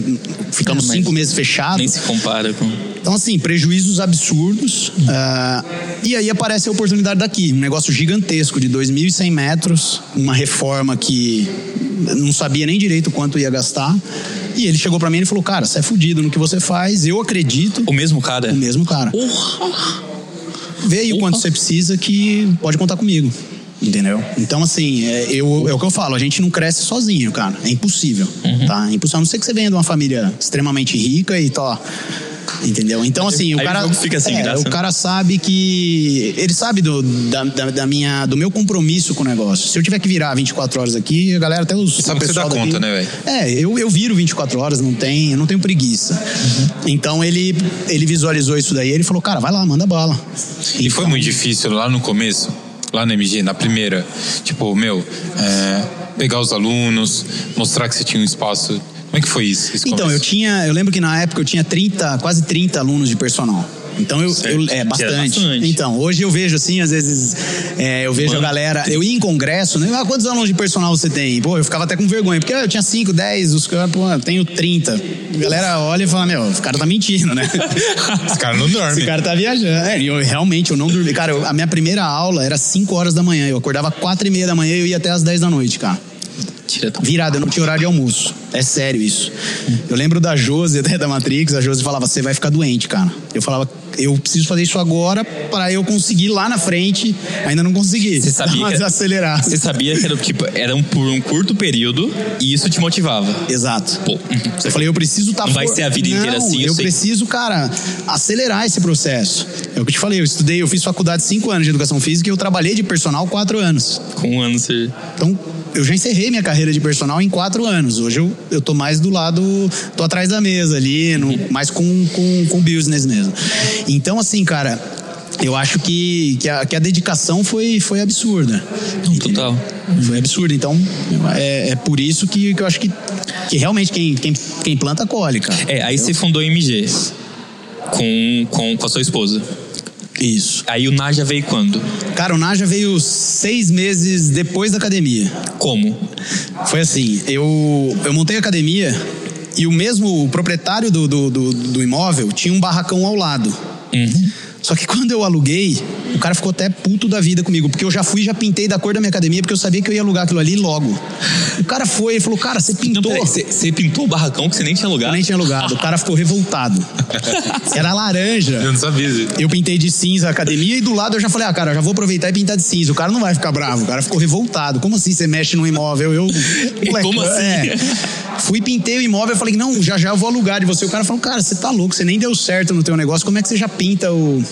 ficamos É, cinco meses fechados. Nem se compara com. Então, assim, prejuízos absurdos. ah, e aí aparece a oportunidade daqui. Um negócio gigantesco de 2.100 metros, uma reforma que não sabia nem direito quanto ia gastar. E ele chegou pra mim e falou: Cara, você é fudido no que você faz, eu acredito. O mesmo cara? O mesmo cara. Vê aí o quanto você precisa que pode contar comigo. Entendeu? Então, assim, é, eu, é o que eu falo, a gente não cresce sozinho, cara. É impossível. Tá? É impossível. A não ser que você venha de uma família extremamente rica e tó. Entendeu? Então, assim, o Aí o cara. jogo fica sem é, graça, o né? cara sabe que. Ele sabe do, da, da, da minha, do meu compromisso com o negócio. Se eu tiver que virar 24 horas aqui, a galera até os. sabe o que você dá pessoal conta, daqui- né, velho? É, eu, eu viro 24 horas, não tem, eu não tenho preguiça. Uhum. Então ele, ele visualizou isso daí, ele falou, cara, vai lá, manda bala. E foi muito difícil lá no começo, lá na MG, na primeira. Tipo, meu, é, pegar os alunos, mostrar que você tinha um espaço. Como é que foi isso? Então, eu tinha, eu lembro que na época eu tinha 30, quase 30 alunos de personal. Então eu, eu- é bastante. bastante. Então, hoje eu vejo assim, às vezes é, eu vejo Mano. a galera, eu ia em congresso, né? Ah, quantos alunos de personal você tem? Pô, eu ficava até com vergonha, porque ah, eu tinha 5, 10, os caras, pô, eu tenho 30. A galera olha e fala, meu, o cara tá mentindo, né? Esse cara não dorme. Esse cara tá viajando. É, e eu realmente eu não dormi. Cara, eu- a minha primeira aula era 5 horas da manhã. Eu acordava 4 e meia da manhã e eu ia até as 10 da noite, cara. Tira Virado, eu não tinha horário de almoço. É sério isso. Eu lembro da Josi, até da Matrix, a Josi falava, você vai ficar doente, cara. Eu falava, eu preciso fazer isso agora para eu conseguir lá na frente. Ainda não consegui. Você sabia Mas acelerar. Você sabia que era, tipo, era um, por um curto período e isso te motivava. Exato. Pô, Eu falei, eu preciso estar Não vai ser a vida inteira Não, assim, eu Eu preciso, cara, acelerar esse processo. É o que eu te falei, eu estudei, eu fiz faculdade cinco anos de educação física e eu trabalhei de personal quatro anos. com um ano você. Então, eu já encerrei minha carreira de personal em quatro anos. Hoje eu, eu tô mais do lado, tô atrás da mesa ali, no, mais com, com, com business mesmo. Então, assim, cara, eu acho que, que, a, que a dedicação foi, foi absurda. Não, total. Foi absurda. Então, é, é por isso que, que eu acho que, que realmente quem, quem, quem planta colhe, cara. É, aí você fundou a MG com, com, com a sua esposa. Isso. Aí o Naja veio quando? Cara, o Naja veio seis meses depois da academia. Como? Foi assim, eu, eu montei a academia e o mesmo proprietário do, do, do, do imóvel tinha um barracão ao lado. Só que quando eu aluguei, o cara ficou até puto da vida comigo, porque eu já fui e já pintei da cor da minha academia, porque eu sabia que eu ia alugar aquilo ali logo. O cara foi e falou, cara, você pintou. você, pintou o barracão que você nem tinha eu lugar? nem tinha alugado. O cara ficou revoltado. Era laranja. Eu não sabia. Eu pintei de cinza a academia e do lado eu já falei, ah, cara, eu já vou aproveitar e pintar de cinza. O cara não vai ficar bravo. O cara ficou revoltado. Como assim você mexe no imóvel? Eu. molecão, Como assim? é. Fui, pintei o imóvel, eu falei, não, já já eu vou alugar de você. O cara falou, cara, você tá louco, você nem deu certo no teu negócio, como é que você já pinta o.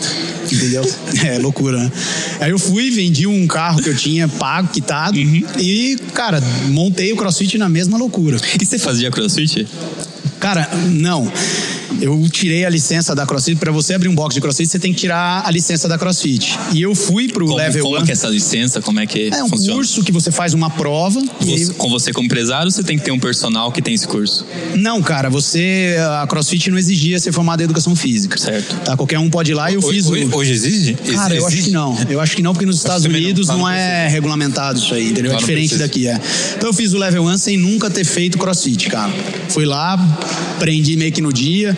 Entendeu? É, loucura, né? Aí eu fui, vendi um carro que eu tinha pago, quitado, Uhum. e, cara, montei o crossfit na mesma loucura. E você fazia crossfit? Cara, não. Eu tirei a licença da CrossFit. Pra você abrir um box de CrossFit, você tem que tirar a licença da CrossFit. E eu fui pro Como, level como 1. que é essa licença? Como é que É um funciona? curso que você faz uma prova. e aí- Você- com você como empresário, você tem que ter um personal que tem esse curso. Não, cara, você. A CrossFit não exigia ser formado em educação física. Certo. Tá? Qualquer um pode ir lá e eu Hoje, fiz o. hoje, hoje existe? Cara, eu acho que não. Eu acho que não, porque nos Estados não, Unidos não, não é regulamentado isso aí, entendeu? É diferente precisa. daqui, é. Então eu fiz o level 1 sem nunca ter feito crossfit, cara. Fui lá, aprendi meio que no dia.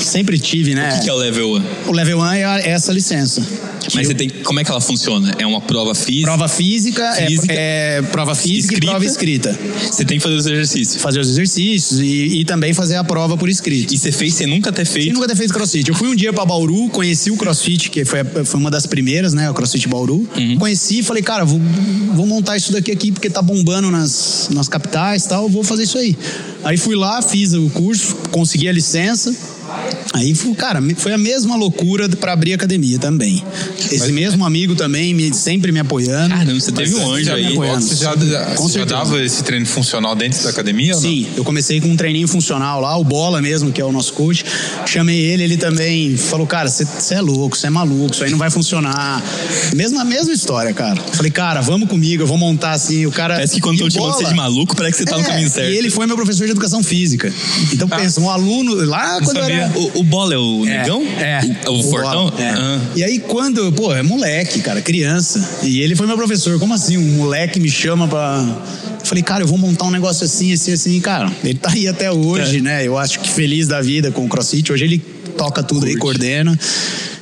Sempre tive, né? O que, que é o level 1? O level 1 é é essa licença. Mas você tem, como é que ela funciona? É uma prova física? Prova física, é- Física. É, prova física Escrita. e prova escrita. Você tem que fazer os exercícios. Fazer os exercícios e, e também fazer a prova por escrito. E você fez sem nunca ter feito? nunca ter feito crossfit. Eu fui um dia pra Bauru, conheci o crossfit, que foi, foi uma das primeiras, né? O crossfit Bauru. Uhum. Conheci e falei, cara, vou, vou montar isso daqui aqui porque tá bombando nas, nas capitais e tal, vou fazer isso aí. Aí fui lá, fiz o curso, consegui a licença. Aí, cara, foi a mesma loucura para abrir academia também. Esse Mas, mesmo amigo também me, sempre me apoiando. Caramba, você teve um anjo aí. Você já, você já dava esse treino funcional dentro da academia? Sim, eu comecei com um treininho funcional lá, o Bola mesmo, que é o nosso coach. Chamei ele, ele também falou, cara, você é louco, você é maluco, isso aí não vai funcionar. Mesma, mesma história, cara. Falei, cara, vamos comigo, eu vou montar assim, o cara... Parece que quando te chamando você de maluco, parece que você tá é, no caminho certo. E ele foi meu professor de educação física. Então ah. pensa, um aluno, lá quando eu era o, o Bola é o é, negão? É. O, o, o Fortão? É. Ah. E aí, quando, pô, é moleque, cara, criança. E ele foi meu professor. Como assim? Um moleque me chama pra. Falei, cara, eu vou montar um negócio assim, assim, assim. Cara, ele tá aí até hoje, é. né? Eu acho que feliz da vida com o CrossFit. Hoje ele toca tudo Curte. aí, coordena.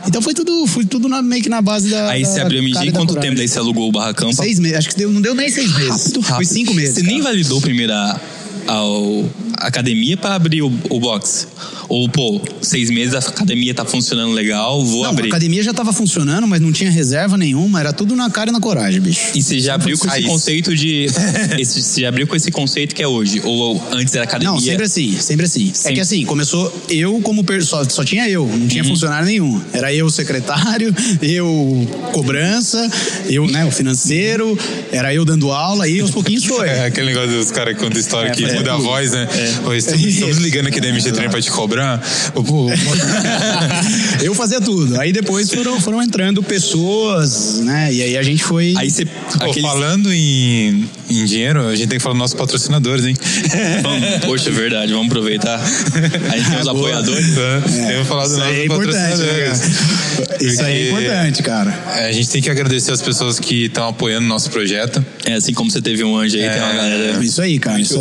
Então foi tudo, foi tudo na, meio que na base da. Aí você abriu a MG em quanto tempo daí você alugou o barracão? Seis meses. Acho que deu, não deu nem seis meses. Rápido, rápido. Foi cinco meses. Você cara. nem validou primeiro a, a academia para abrir o, o box? Ou, pô, seis meses a academia tá funcionando legal, vou não, abrir. A academia já tava funcionando, mas não tinha reserva nenhuma, era tudo na cara e na coragem, bicho. E você já abriu com esse conceito de. esse, você já abriu com esse conceito que é hoje? Ou antes era academia? Não, sempre assim, sempre assim. Sim. É que assim, começou eu como. Per... Só, só tinha eu, não tinha uhum. funcionário nenhum. Era eu secretário, eu cobrança, eu, né, o financeiro, era eu dando aula, e aos pouquinhos foi. É aquele negócio dos caras que contam história é, que muda a voz, né? É. Estamos ligando aqui da MG Treino pra te cobrar eu fazia tudo. Aí depois foram, foram entrando pessoas, né? E aí a gente foi. Aí você. Aqueles... Falando em, em dinheiro, a gente tem que falar dos nossos patrocinadores, hein? Vamos, poxa, é verdade, vamos aproveitar. A gente tem os apoiadores. É, é. Eu vou falar dos nossos é patrocinadores. Né, Isso aí é importante, cara. É, a gente tem que agradecer as pessoas que estão apoiando nosso projeto. É, assim como você teve um anjo aí, é, tem uma galera. Isso aí, cara. Isso...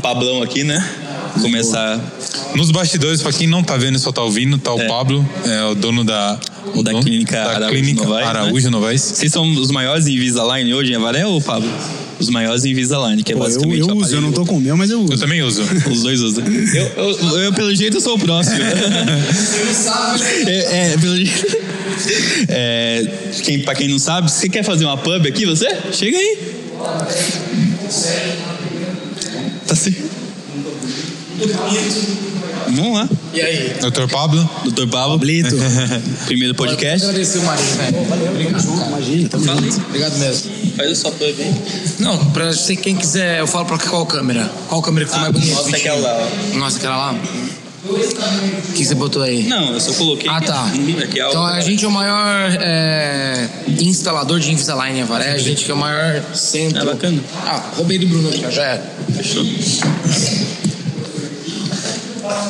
Pablão aqui, né? Começar. Nos bastidores, para quem não tá vendo, só tá ouvindo, tá o é. Pablo, é o dono da. O da clínica da Araújo clínica Novaes. Araújo né? Novaes. Vocês são os maiores em Invisalign hoje em Avaré ou Pablo? Os maiores em Invisalign, que é Pô, basicamente. Eu, eu uso, eu não tô com o meu, mas eu uso. Eu também uso. Os dois usam. Eu, eu, eu, pelo jeito, eu sou o próximo. é, é, pelo jeito. É, quem, pra quem não sabe, você quer fazer uma pub aqui, você? Chega aí. Tá certo. Vamos lá. E aí? Doutor Pablo? Doutor Pablo. Pablito. Primeiro podcast. Eu agradecer o Marinho, velho. Valeu, obrigado. Imagina, tamo junto. Obrigado mesmo. Faz o sua pub aí. Não, pra quem quiser, eu falo pra qual câmera? Qual câmera que foi ah, mais bonita? Nossa, aquela lá. Nossa, aquela lá? O que você botou aí? Não, eu só coloquei. Ah, tá. Aqui é então a gente é o maior é, instalador de Invisalign em Avaré. A gente é o maior centro. É bacana. Ah, roubei do Bruno aqui, já era. Fechou.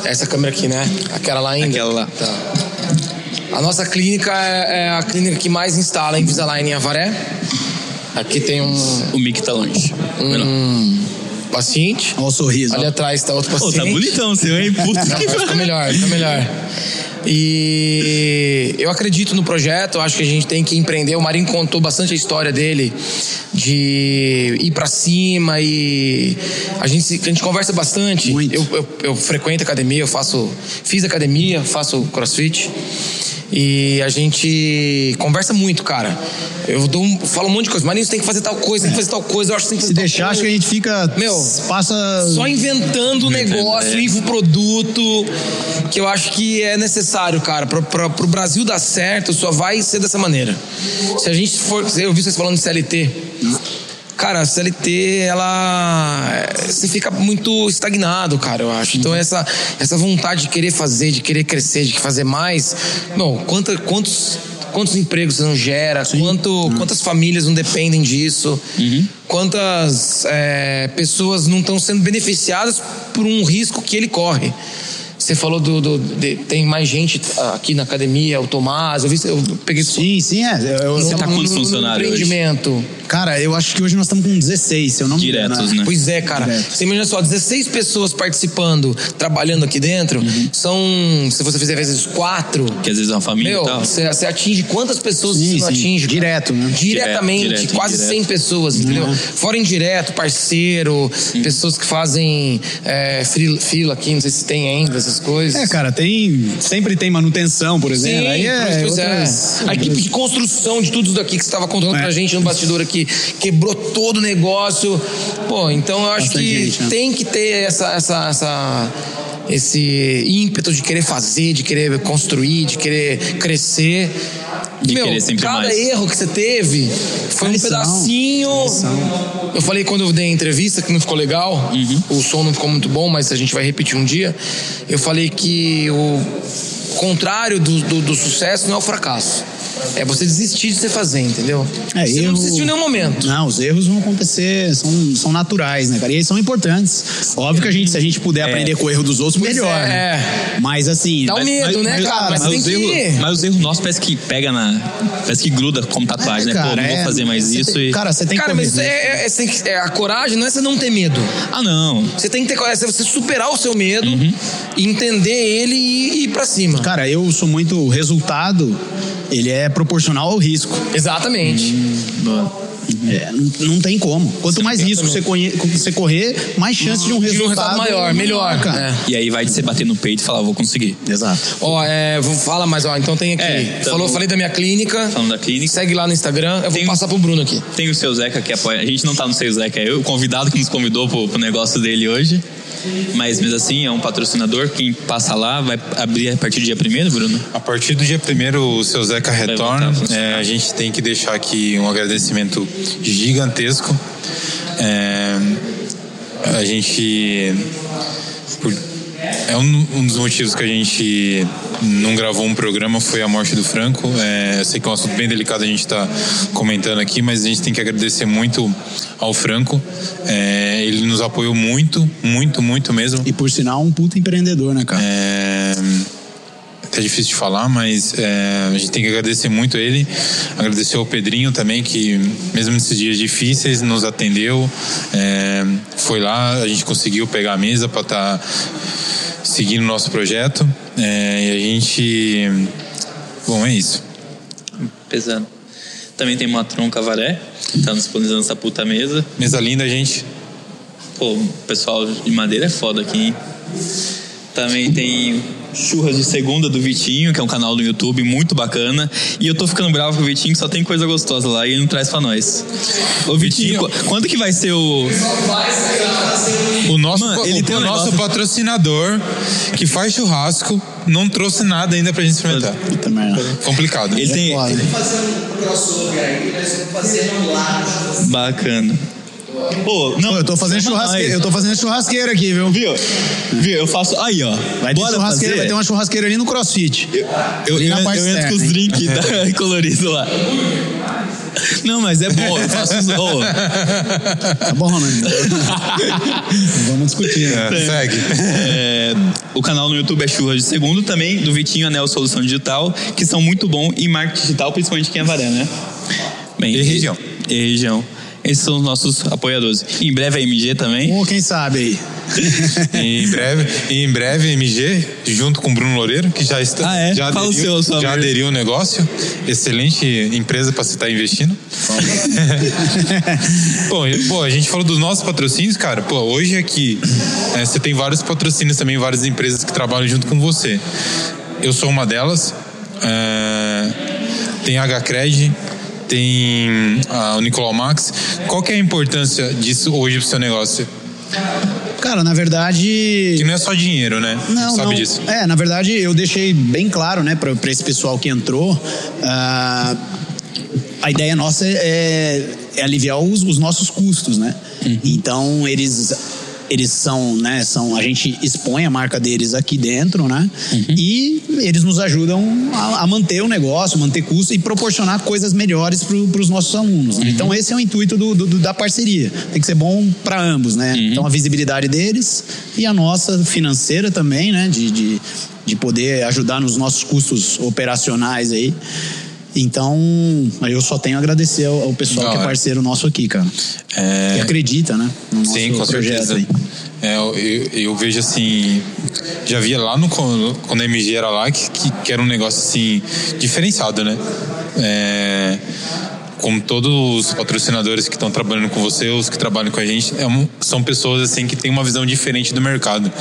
Essa câmera aqui, né? Aquela lá ainda? Aquela lá. Tá. A nossa clínica é, é a clínica que mais instala Invisalign em Avaré. Aqui tem um. O Mick tá longe. Um paciente. Olha o sorriso. Ali atrás tá outro paciente. Pô, tá bonitão o seu, hein? Puta que Tá melhor, tá melhor. E eu acredito no projeto, acho que a gente tem que empreender. O Marinho contou bastante a história dele de ir para cima e a gente, a gente conversa bastante. Muito. Eu, eu, eu frequento academia, eu faço, fiz academia, faço crossfit. E a gente conversa muito, cara. Eu dou um, falo um monte de coisa. Marinho, você tem que fazer tal coisa, tem que fazer tal coisa. Eu acho que tem que fazer Se deixar, coisa. acho que a gente fica. Meu, passa. Só inventando negócio, é. produto, que eu acho que é necessário, cara. Pra, pra, pro Brasil dar certo, só vai ser dessa maneira. Se a gente for. Eu vi vocês falando de CLT. Cara, a CLT, ela. Você fica muito estagnado, cara, eu acho. Então, essa, essa vontade de querer fazer, de querer crescer, de fazer mais. Não, quanta, quantos quantos empregos você não gera, quanto, uhum. quantas famílias não dependem disso, uhum. quantas é, pessoas não estão sendo beneficiadas por um risco que ele corre. Você falou do. do de, tem mais gente aqui na academia, o Tomás, eu, vi, eu peguei. Sim, sim, é. Eu, Você tá com quantos funcionários? empreendimento. Hoje? Cara, eu acho que hoje nós estamos com 16, se eu não me engano. Diretos, né? Pois é, cara. Diretos. Você imagina só, 16 pessoas participando, trabalhando aqui dentro, uhum. são. Se você fizer vezes quatro. Que às vezes é uma família. Meu, você, você atinge quantas pessoas sim, você não sim. atinge? Direto, né? Diretamente, direto, direto, quase direto. 100 pessoas, entendeu? Uhum. Fora indireto, parceiro, uhum. pessoas que fazem é, fila aqui, não sei se tem ainda essas essas coisas. É, cara, tem. Sempre tem manutenção, por exemplo. Sim, Aí é, é. A equipe de construção de tudo isso daqui que você estava contando É. pra gente no bastidor aqui, quebrou todo o negócio. Pô, então eu acho Bastante que gente, né? tem que ter essa, essa, essa, esse ímpeto de querer fazer, de querer construir, de querer crescer. De querer sempre cada mais. erro que você teve foi um pedacinho. Eu falei quando eu dei a entrevista que não ficou legal, Uhum. o som não ficou muito bom, mas a gente vai repetir um dia. Eu falei que o contrário do, do, do sucesso não é o fracasso. É você desistir de você fazer, entendeu? É, você erro- não desistiu em nenhum momento. Não, os erros vão acontecer, são, são naturais, né, cara? E eles são importantes. Óbvio que a gente, se a gente puder aprender com o erro dos outros, Pois melhor. é. né? Mas assim. Dá um mas- medo, mas- né, mas, cara? Mas Mas tem os, que erros, ir. mas os erros nossos parece que pega na. Parece que gruda como tatuagem, É, né? Pô, cara, não vou é, fazer mais isso tem- e. Cara, você tem Cara, que mas correr. é, é- é- que- é, a coragem não é você não ter medo. Ah, não. Você tem que ter coragem, é você superar o seu medo, Uhum. entender ele e ir pra cima. Cara, eu sou muito. O resultado, ele é proporcional ao risco. Exatamente. É, não, não tem como. Quanto mais risco você, conhe- você correr, mais chance de um De um resultado, resultado maior, melhor. cara. É. E aí vai de você bater no peito e falar, vou conseguir. Exato. Ó, é, vou- fala mais, ó. Então tem aqui. É, então- falou, falei da minha clínica. Falando da clínica. Segue lá no Instagram. Eu vou Tem- passar pro Bruno aqui. Tem o seu Zeca que apoia. A gente não tá no seu Zeca, é eu, o convidado que nos convidou pro, pro negócio dele hoje. Mas mesmo assim, é um patrocinador. Quem passa lá vai abrir a partir do dia primeiro, Bruno? A partir do dia 1 o seu Zeca retorna. a. É, a gente tem que deixar aqui um agradecimento gigantesco. É, a gente. por- é um, um dos motivos que a gente não gravou um programa foi a morte do Franco. É, eu sei que é um assunto bem delicado a gente está comentando aqui, mas a gente tem que agradecer muito ao Franco. É, ele nos apoiou muito, muito, muito mesmo. E por sinal, um puta empreendedor, né, cara? É, até difícil de falar, mas é, a gente tem que agradecer muito ele. Agradecer ao Pedrinho também, que mesmo nesses dias difíceis nos atendeu. É, foi lá, a gente conseguiu pegar a mesa para estar seguindo o nosso projeto. É, e a gente. Bom, é isso. Pesando. Também tem uma tronca Cavaré, que tá disponibilizando essa puta mesa. Mesa linda, gente. Pô, o pessoal de madeira é foda aqui, hein? Também tem Churras de Segunda do Vitinho, que é um canal do YouTube muito bacana. E eu tô ficando bravo com o Vitinho, que só tem coisa gostosa lá e ele não traz pra nós. Ô, Vitinho, Vitinho. qu- quando que vai ser o. O nosso, Mano, o- ele tem o um nosso negócio- patrocinador que faz churrasco não trouxe nada ainda pra gente experimentar. Puta merda. Complicado. Ele tem. foda. Bacana. Pô, não, Pô, eu tô fazendo churrasqueira, eu tô fazendo churrasqueira aqui, viu? Viu? Viu? Eu faço. Aí, ó. Vai ter Bora churrasqueira, fazer? vai ter uma churrasqueira ali no CrossFit. Eu, eu, parte eu entro com os drinks da- coloridos lá. Não, mas é bom, eu faço os. ô, Tá bom, né? Vamos discutir. né? É, segue. é, o canal no YouTube é Churras de Segundo, também do Vitinho Anel Solução Digital, que são muito bons em marketing digital, principalmente aqui em Avaré, né? Bem, E região. E região. Esses são os nossos apoiadores. Em breve a MG também. Ou quem sabe aí. E em breve, em breve MG, junto com o Bruno Loureiro, que já está Ah, é? já, Fala o aderiu, seu, sua já aderiu ao negócio. Excelente empresa para você estar investindo. e- pô, a gente falou dos nossos patrocínios, cara. Pô, hoje aqui é, você tem vários patrocínios também, várias empresas que trabalham junto com você. Eu sou uma delas. É, tem a HCred, tem a, o Nicolau Max. Qual que é a importância disso hoje pro seu negócio? Cara, na verdade. Que não é só dinheiro, né? Não, Sabe não. disso. É, na verdade, eu deixei bem claro, né, pra, pra esse pessoal que entrou. ah, a ideia nossa é, é aliviar os, os nossos custos, né? Então, eles. Eles são, né? São, a gente expõe a marca deles aqui dentro, né? E eles nos ajudam a, a manter o negócio, manter custo e proporcionar coisas melhores para os nossos alunos. né? Então, esse é o intuito do, do- do- da parceria. Tem que ser bom para ambos, né? Então, a visibilidade deles e a nossa financeira também, né? De, de, de poder ajudar nos nossos custos operacionais aí. Então, eu só tenho a agradecer ao, ao pessoal Da que é parceiro nosso aqui, cara. É, Que acredita, né? No Sim, com projeto certeza. aí. É, eu, eu- eu vejo assim. Já via lá no, quando a MG era lá que, que, que era um negócio assim diferenciado, né? É, como todos os patrocinadores que estão trabalhando com você, os que trabalham com a gente, é um, são pessoas assim que têm uma visão diferente do mercado.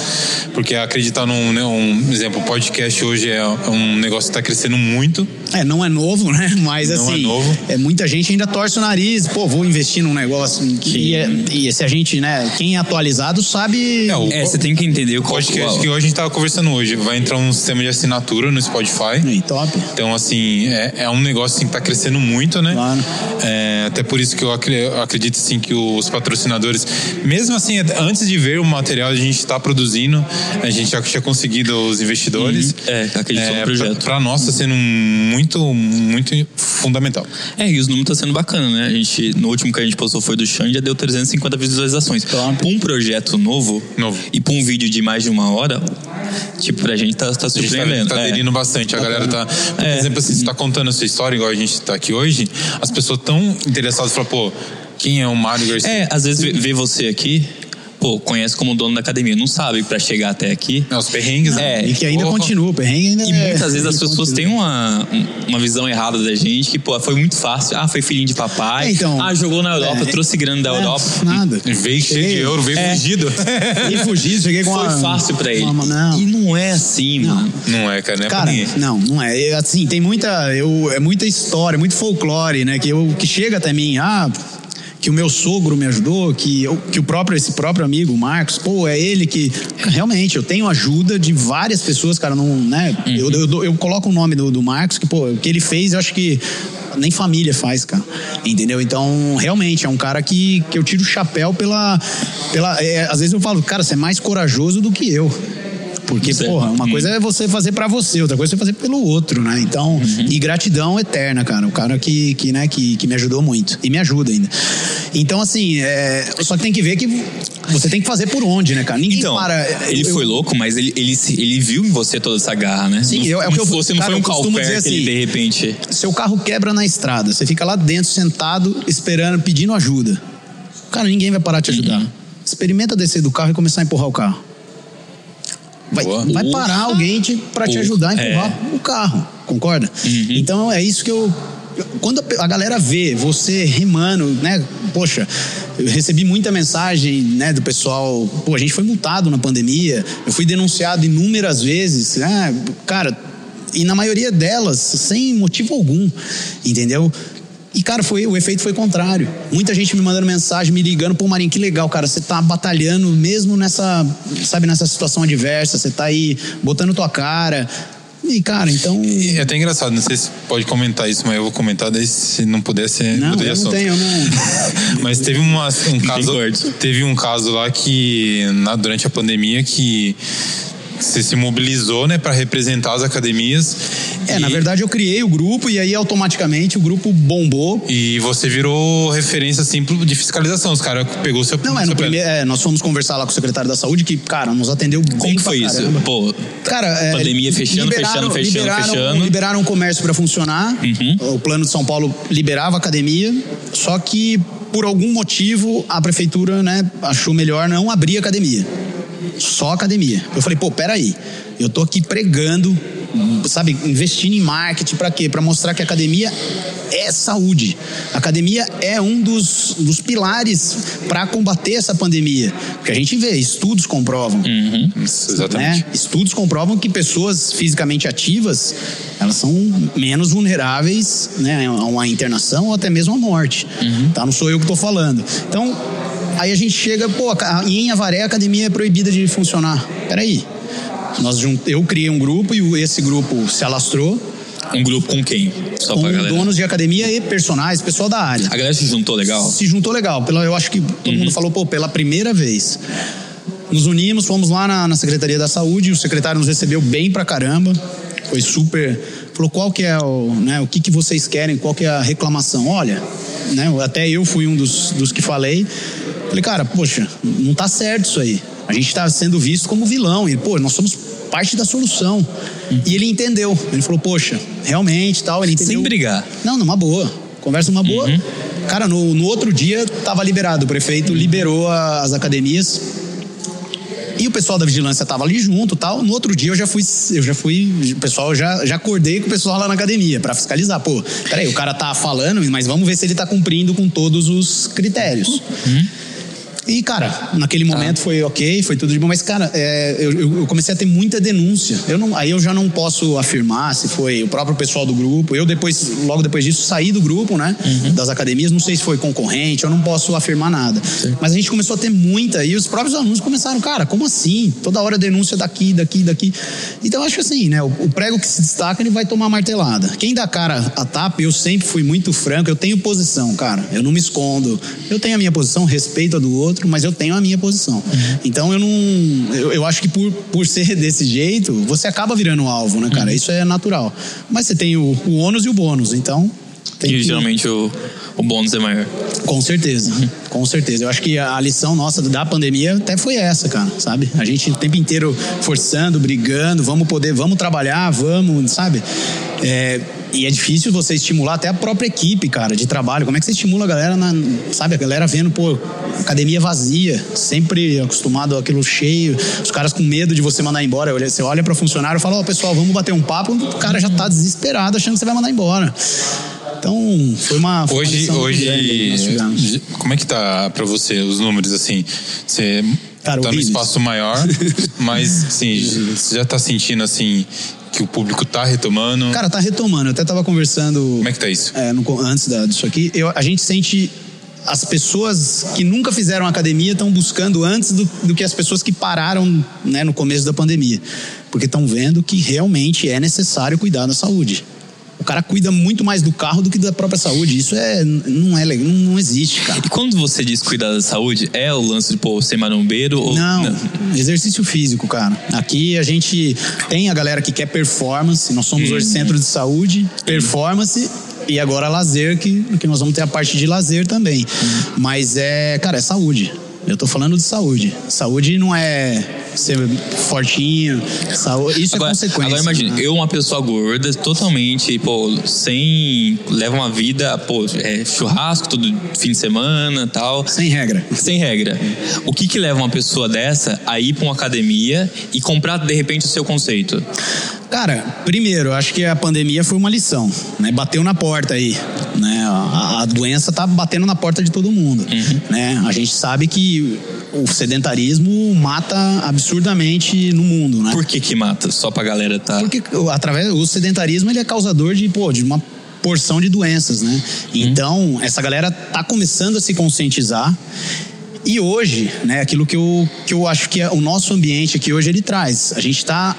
Porque acreditar num né, um exemplo, podcast hoje é um negócio que está crescendo muito. É, não é novo, né? Mas Não é assim, novo. é, muita gente ainda torce o nariz, pô, vou investir num negócio. E, é- e se a gente, né, quem é atualizado sabe. É, o- É, você tem que entender o podcast que hoje a gente estava conversando hoje vai entrar um sistema de assinatura no Spotify. Aí, top. Então, assim, é, é um negócio assim, que está crescendo muito, né? Claro. É, até por isso que eu acre- eu acredito assim, que os patrocinadores, mesmo assim, antes de ver o material, a gente está produzindo, a gente já tinha conseguido os investidores. É, acreditou no projeto. Para nós está sendo muito, muito fundamental. É, e os números tá sendo bacana, né? A gente, no último que a gente postou foi do Xande, já deu 350 visualizações. Pra um projeto novo, Novo. e pra um vídeo de mais de uma hora, tipo, pra gente tá, tá A gente tá, surpreendendo. tá É. aderindo bastante. A galera tá. Por É. exemplo, assim, você tá contando a sua história, igual a gente tá aqui hoje, as pessoas tão interessadas falam, pô, quem é o Mário Garcia? É, às vezes vê você aqui, pô, conhece como dono da academia, não sabe pra chegar até aqui. É, os perrengues, né? É, E que ainda Porra. continua, o perrengue ainda E é- muitas vezes as pessoas têm continua. uma, uma visão errada da gente, que, pô, foi muito fácil. Ah, foi filhinho de papai. É, então, ah, jogou na Europa, é, trouxe grana da É, Europa. Nada. Veio cheio de euro, veio É. fugido. E fugir, cheguei com Foi uma, fácil pra ele. uma- não. E não é assim, mano. Não é, cara, não é Cara, ninguém. não, não é. É, Assim, tem muita, eu, é muita história, muito folclore, né? Que, eu, que chega até mim, ah, que o meu sogro me ajudou, que, eu- que o próprio, esse próprio amigo, o Marcos, pô, é ele que. Realmente, eu tenho ajuda de várias pessoas, cara, não, né? Eu, eu, dou- eu coloco o nome do, do Marcos, que, pô, o que ele fez, eu acho que nem família faz, cara. Entendeu? Então, realmente, é um cara que, que eu tiro o chapéu pela. pela é, às vezes eu falo, cara, você é mais corajoso do que eu. Porque, Certo. porra, uma coisa é você fazer pra você, outra coisa é você fazer pelo outro, né? Então, e gratidão eterna, cara. O cara que, que, né, que, que me ajudou muito. E me ajuda ainda. Então, assim, é, só que tem que ver que você tem que fazer por onde, né, cara? Ninguém Então, para. ele eu- foi louco, mas ele, ele, ele viu em você toda essa garra, né? Sim, não, eu- é o que eu- Você não cara, foi um dizer que ele, assim, de repente... Seu carro quebra na estrada, você fica lá dentro sentado, esperando, pedindo ajuda. Cara, ninguém vai parar de te ajudar. Uhum. Experimenta descer do carro e começar a empurrar o carro. Vai, vai parar alguém pra te ajudar a empurrar é. o carro, concorda? Uhum. Então é isso que eu. Quando a galera vê você remando, né? Poxa, eu recebi muita mensagem, né, do pessoal. Pô, a gente foi multado na pandemia, eu fui denunciado inúmeras vezes. né? cara, e na maioria delas, sem motivo algum, entendeu? E, cara, foi, o efeito foi contrário. Muita gente me mandando mensagem, me ligando, pô, Marinho, que legal, cara, você tá batalhando mesmo nessa, sabe, nessa situação adversa, você tá aí botando tua cara. E, cara, então. E é até engraçado, não sei se pode comentar isso, mas eu vou comentar, daí se não puder, você Não, eu não tenho, eu não. Mas teve uma, um caso, teve um caso lá que na- durante a pandemia que você se mobilizou, né, para representar as academias. É, e, na verdade eu criei o grupo e aí automaticamente o grupo bombou. E você virou referência assim de fiscalização. Os caras pegou seu. Não, é, no primeiro, é, nós fomos conversar lá com o secretário da saúde, que, cara, nos atendeu bem Como que pra foi isso? caramba. Pô, Cara, é, Pandemia fechando, fechando, fechando, liberaram, fechando. Liberaram o comércio para funcionar. Uhum. O plano de São Paulo liberava a academia, só que por algum motivo a prefeitura, né, achou melhor não abrir a academia. Só a academia. Eu falei, pô, peraí, eu tô aqui pregando, sabe, investindo em marketing para quê? Para mostrar que a academia é saúde. A academia é um dos, dos pilares para combater essa pandemia. Porque a gente vê, estudos comprovam Isso, exatamente. né? Estudos comprovam que pessoas fisicamente ativas elas são menos vulneráveis né, a uma internação ou até mesmo à morte. Tá? Não sou eu que estou falando. Então, aí a gente chega, pô, em Avaré a academia é proibida de funcionar. Peraí. Nós eu criei um grupo e esse grupo se alastrou um grupo com quem? Só com donos de academia e personagens, pessoal da área A galera se juntou legal? se juntou legal. Pela, eu acho que todo mundo falou, pô, pela primeira vez. Nos unimos, fomos lá na, na Secretaria da Saúde, o secretário nos recebeu bem pra caramba. Foi super. Falou qual que é o, né, o que, que vocês querem, qual que é a reclamação. Olha, né, até eu fui um dos, dos que falei. Falei, cara, poxa, não tá certo isso aí. A gente tá sendo visto como vilão. E, pô, nós somos parte da solução. E ele entendeu. Ele falou, poxa, realmente tal. Ele entendeu. Sem brigar. Não, numa boa. Conversa numa boa. Cara, no, no outro dia tava liberado. O prefeito liberou a- as academias. E o pessoal da vigilância tava ali junto tal. No outro dia eu já fui, eu já fui, o pessoal já, já acordei com o pessoal lá na academia para fiscalizar. Pô, peraí, o cara tá falando, mas vamos ver se ele tá cumprindo com todos os critérios. Uhum. E, cara, naquele momento foi ok, foi tudo de bom, mas, cara, é, eu, eu, comecei a ter muita denúncia. Eu não, aí eu já não posso afirmar se foi o próprio pessoal do grupo. Eu depois, logo depois disso, saí do grupo, né? Uhum. Das academias, não sei se foi concorrente, eu não posso afirmar nada. Sim. Mas a gente começou a ter muita, e os próprios alunos começaram, cara, como assim? Toda hora denúncia daqui, daqui, daqui. Então, acho que assim, né? O, o prego que se destaca, ele vai tomar martelada. Quem dá cara a tapa, eu sempre fui muito franco, eu tenho posição, cara. Eu não me escondo. Eu tenho a minha posição, respeito a do outro outro, mas eu tenho a minha posição. Uhum. Então eu não. Eu, eu, acho que por, por ser desse jeito, você acaba virando alvo, né, cara? Uhum. Isso é natural. Mas você tem o, o ônus e o bônus, então. e que... geralmente o, o bônus é maior. Com certeza, uhum. com certeza. Eu acho que a lição nossa da pandemia até foi essa, cara, sabe? A gente o tempo inteiro forçando, brigando, vamos poder, vamos trabalhar, vamos, sabe? É, e é difícil você estimular até a própria equipe, cara, de trabalho. Como é que você estimula a galera, na, sabe? A galera vendo, pô, academia vazia, sempre acostumado àquilo cheio, os caras com medo de você mandar embora. Você olha para funcionário e fala, ó, oh, pessoal, vamos bater um papo, o cara já tá desesperado achando que você vai mandar embora. Então, foi uma. Foi hoje, uma hoje como é que tá para você os números assim? Você Cara, tá num espaço maior, mas sim, você já tá sentindo assim que o público tá retomando? Cara, tá retomando. Eu até tava conversando. Como é que tá isso? É, no, antes da, disso aqui. Eu, a gente sente as pessoas que nunca fizeram academia estão buscando antes do, do, que as pessoas que pararam né, no começo da pandemia. Porque estão vendo que realmente é necessário cuidar da saúde. O cara cuida muito mais do carro do que da própria saúde. Isso é, não é legal, não, existe, cara. E quando você diz cuidar da saúde, é o lance de pô, ser marombeiro? Ou... Não, não, exercício físico, cara. Aqui a gente tem a galera que quer performance, nós somos hum. o centro de saúde, performance e agora lazer, que, que nós vamos ter a parte de lazer também. Hum. Mas é, cara, é saúde. Eu tô falando de saúde. Saúde não é ser fortinho. Saúde, isso é agora, é consequência. Agora imagina, né? eu uma pessoa gorda, totalmente, pô, sem. leva uma vida, pô, é, churrasco todo fim de semana tal. Sem regra. Sem regra. O que que leva uma pessoa dessa a ir pra uma academia e comprar de repente o seu conceito? Cara, primeiro, acho que a pandemia foi uma lição, né? Bateu na porta aí, né? A, a doença tá batendo na porta de todo mundo, uhum. né? A gente sabe que o sedentarismo mata absurdamente no mundo, né? Por que que mata? Só pra galera tá... Porque através o sedentarismo ele é causador de, pô, de uma porção de doenças, né? Uhum. Então, essa galera tá começando a se conscientizar e hoje, né, aquilo que eu, que eu acho que é o nosso ambiente aqui hoje ele traz. A gente está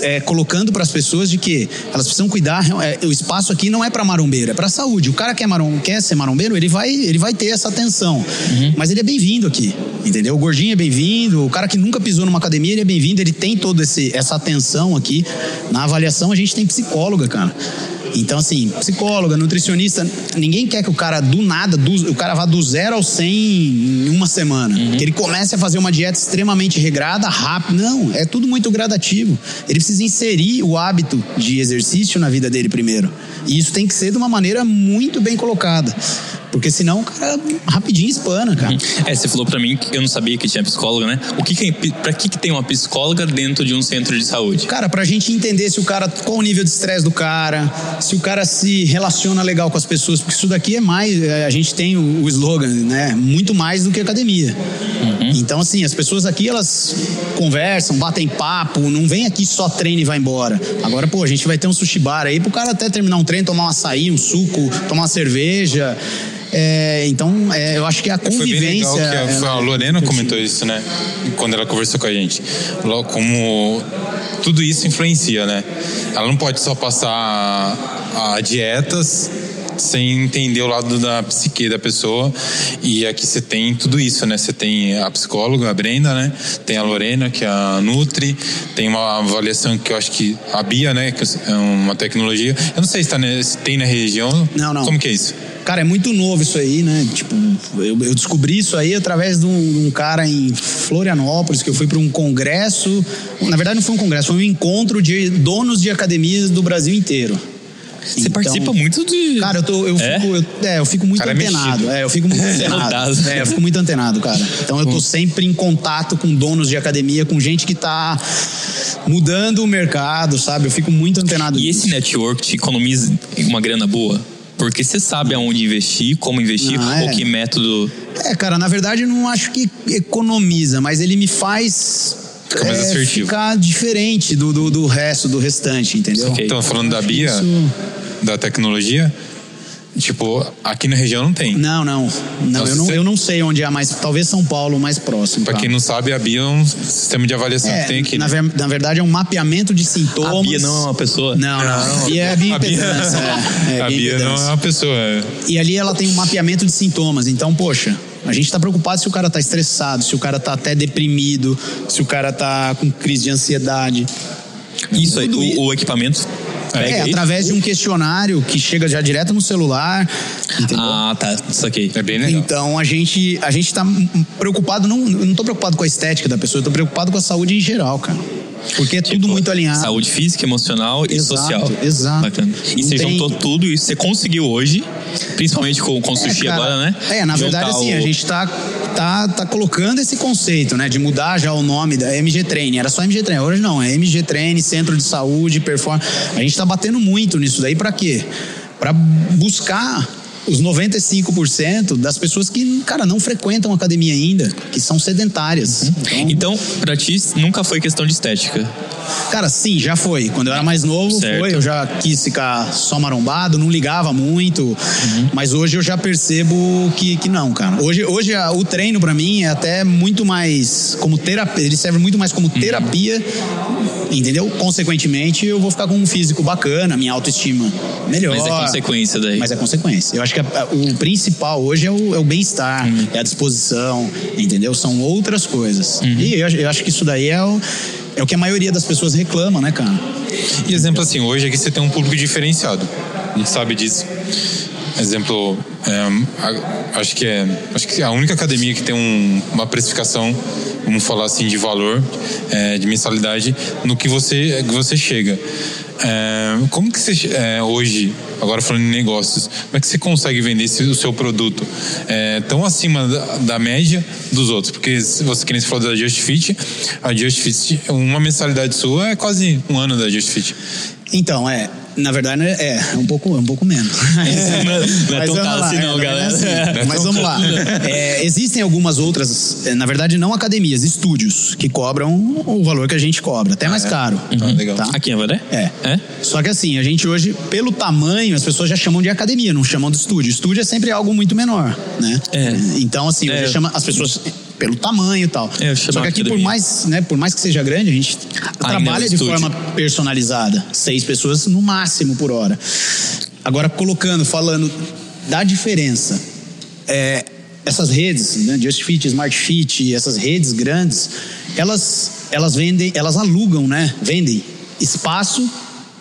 é, colocando para as pessoas de que elas precisam cuidar. É, o espaço aqui não é para marombeiro, é para saúde. O cara que é marom, quer ser marombeiro, ele vai, ele vai ter essa atenção. Uhum. Mas ele é bem-vindo aqui, entendeu? O gordinho é bem-vindo, o cara que nunca pisou numa academia, ele é bem-vindo, ele tem toda essa atenção aqui. Na avaliação, a gente tem psicóloga, cara. Então, assim, psicóloga, nutricionista, ninguém quer que o cara do nada, do, o cara vá do zero ao 100 em uma semana. Uhum. Que ele comece a fazer uma dieta extremamente regrada, rápido. Não, é tudo muito gradativo. Ele precisa inserir o hábito de exercício na vida dele primeiro. E isso tem que ser de uma maneira muito bem colocada. Porque senão o cara rapidinho espana, cara. Uhum. É, você falou para mim que eu não sabia que tinha psicóloga, né? O que, que é, para que, que tem uma psicóloga dentro de um centro de saúde? Cara, pra gente entender se o cara qual o nível de estresse do cara, se o cara se relaciona legal com as pessoas, porque isso daqui é mais, é, a gente tem o, o slogan, né? Muito mais do que academia. Uhum. Então assim, as pessoas aqui elas conversam, batem papo, não vem aqui só treina e vai embora. Agora, pô, a gente vai ter um sushi bar aí pro cara até terminar um treino, tomar um açaí, um suco, tomar uma cerveja. É, então, é, eu acho que a convivência. Foi bem legal que a, a Lorena comentou isso, né? Quando ela conversou com a gente. Logo, como tudo isso influencia, né? Ela não pode só passar a, a dietas sem entender o lado da psique da pessoa. E aqui você tem tudo isso, né? Você tem a psicóloga, a Brenda, né? Tem a Lorena, que é a Nutri, tem uma avaliação que eu acho que a Bia, né? Que é uma tecnologia. Eu não sei se, tá, se tem na região. Não, não. Como que é isso? Cara, é muito novo isso aí, né? Tipo, eu, eu descobri isso aí através de um, de um, cara em Florianópolis, que eu fui para um congresso. Na verdade, não foi um congresso, foi um encontro de donos de academias do Brasil inteiro. Você participa muito de. Cara, eu, tô, eu, É? fico, eu, é, eu fico muito Cara, é antenado. É, eu fico muito antenado. Notado. É, eu fico muito antenado, cara. Então eu tô sempre em contato com donos de academia, com gente que tá mudando o mercado, sabe? Eu fico muito antenado E nisso. esse network te economiza uma grana boa? Porque você sabe aonde investir, como investir, Não, é. ou que método. É, cara, na verdade eu não acho que economiza, mas ele me faz Fica mais é, assertivo. ficar diferente do, do, do resto, do restante, entendeu? Ok. Então, falando da Bia, Isso- da tecnologia, tipo, aqui na região não tem. Não, não. não eu, não você- eu não sei onde é a mais. Talvez São Paulo mais próximo. Pra tá? quem não sabe, a Bia é um sistema de avaliação É, que tem aqui. na, né? ver- na verdade é um mapeamento de sintomas. A Bia não é uma pessoa? Não, não. A Bia é a A Bia, é, é a Bia não é uma pessoa. é. E ali ela tem um mapeamento de sintomas. Então, poxa, a gente tá preocupado se o cara tá estressado, se o cara tá até deprimido, se o cara tá com crise de ansiedade. Isso aí, o, o equipamento. Pega É, isso? através de um questionário que chega já direto no celular. Entendeu? Ah, tá. Saquei. É bem legal. Então a gente a gente tá preocupado não não tô preocupado com a estética da pessoa, eu tô preocupado com a saúde em geral, cara. Porque é tudo Tipo, muito alinhado. Saúde física, emocional e Exato, social. exato. Bacana. E Não você tem- juntou tudo e você conseguiu hoje, principalmente com, com o sushi cara, agora, né? É, na verdade, assim, o- a gente tá, tá, tá colocando esse conceito, né? De mudar já o nome da MG Training. Era só MG Training. Hoje não, é MG Training, Centro de Saúde, Performance. A gente tá batendo muito nisso daí pra quê? Pra buscar os 95% das pessoas que, cara, não frequentam academia ainda, que são sedentárias. Então, Então, pra ti, nunca foi questão de estética. Cara, sim, já foi. Quando eu era mais novo, Certo. foi. Eu já quis ficar só marombado, não ligava muito. Uhum. Mas hoje eu já percebo que, que não, cara. Hoje, hoje a- o treino pra mim é até muito mais como terapia. Ele serve muito mais como Uhum. terapia, entendeu? Consequentemente, eu vou ficar com um físico bacana, minha autoestima melhor. Mas é consequência daí. Mas é consequência. Eu acho que a- a- o principal hoje é o, é o bem-estar, Uhum. é a disposição, entendeu? São outras coisas. Uhum. E eu, acho- eu acho que isso daí é o, é o que a maioria das pessoas reclama, né, cara? E exemplo assim, hoje aqui você tem um público diferenciado. A gente sabe disso. Exemplo, é, acho que é acho que é a única academia que tem um- uma precificação, vamos falar assim, de valor, é, de mensalidade, no que você, que você chega. É, como que você é, hoje, agora falando em negócios, como é que você consegue vender esse- o seu produto é, tão acima da, da média dos outros? Porque se você que nem você falou da Just Fit, a Just Fit, uma mensalidade sua é quase um ano da Just Fit. Então, é. Na verdade, é, é um pouco, é um pouco menos. Não é- não é Mas tão vamos caro assim é, não, galera. É. assim, Mas vamos lá. É, existem algumas outras, é, na verdade, não academias, estúdios, que cobram o valor que a gente cobra, até mais caro. Ah, legal. Tá? Aqui em Avaré? É. É? Só que assim, a gente hoje, pelo tamanho, as pessoas já chamam de academia, não chamam de estúdio. Estúdio é sempre algo muito menor, né? É. Então, assim, É. hoje chama as pessoas pelo tamanho e tal. É, Só que aqui, por mais, né, por mais que seja grande, a gente trabalha é de estúdio. forma personalizada. Seis pessoas no máximo por hora. Agora, colocando, falando da diferença. É, essas redes, né, Just Fit, Smart Fit, essas redes grandes, elas, elas vendem, elas alugam, né? Vendem espaço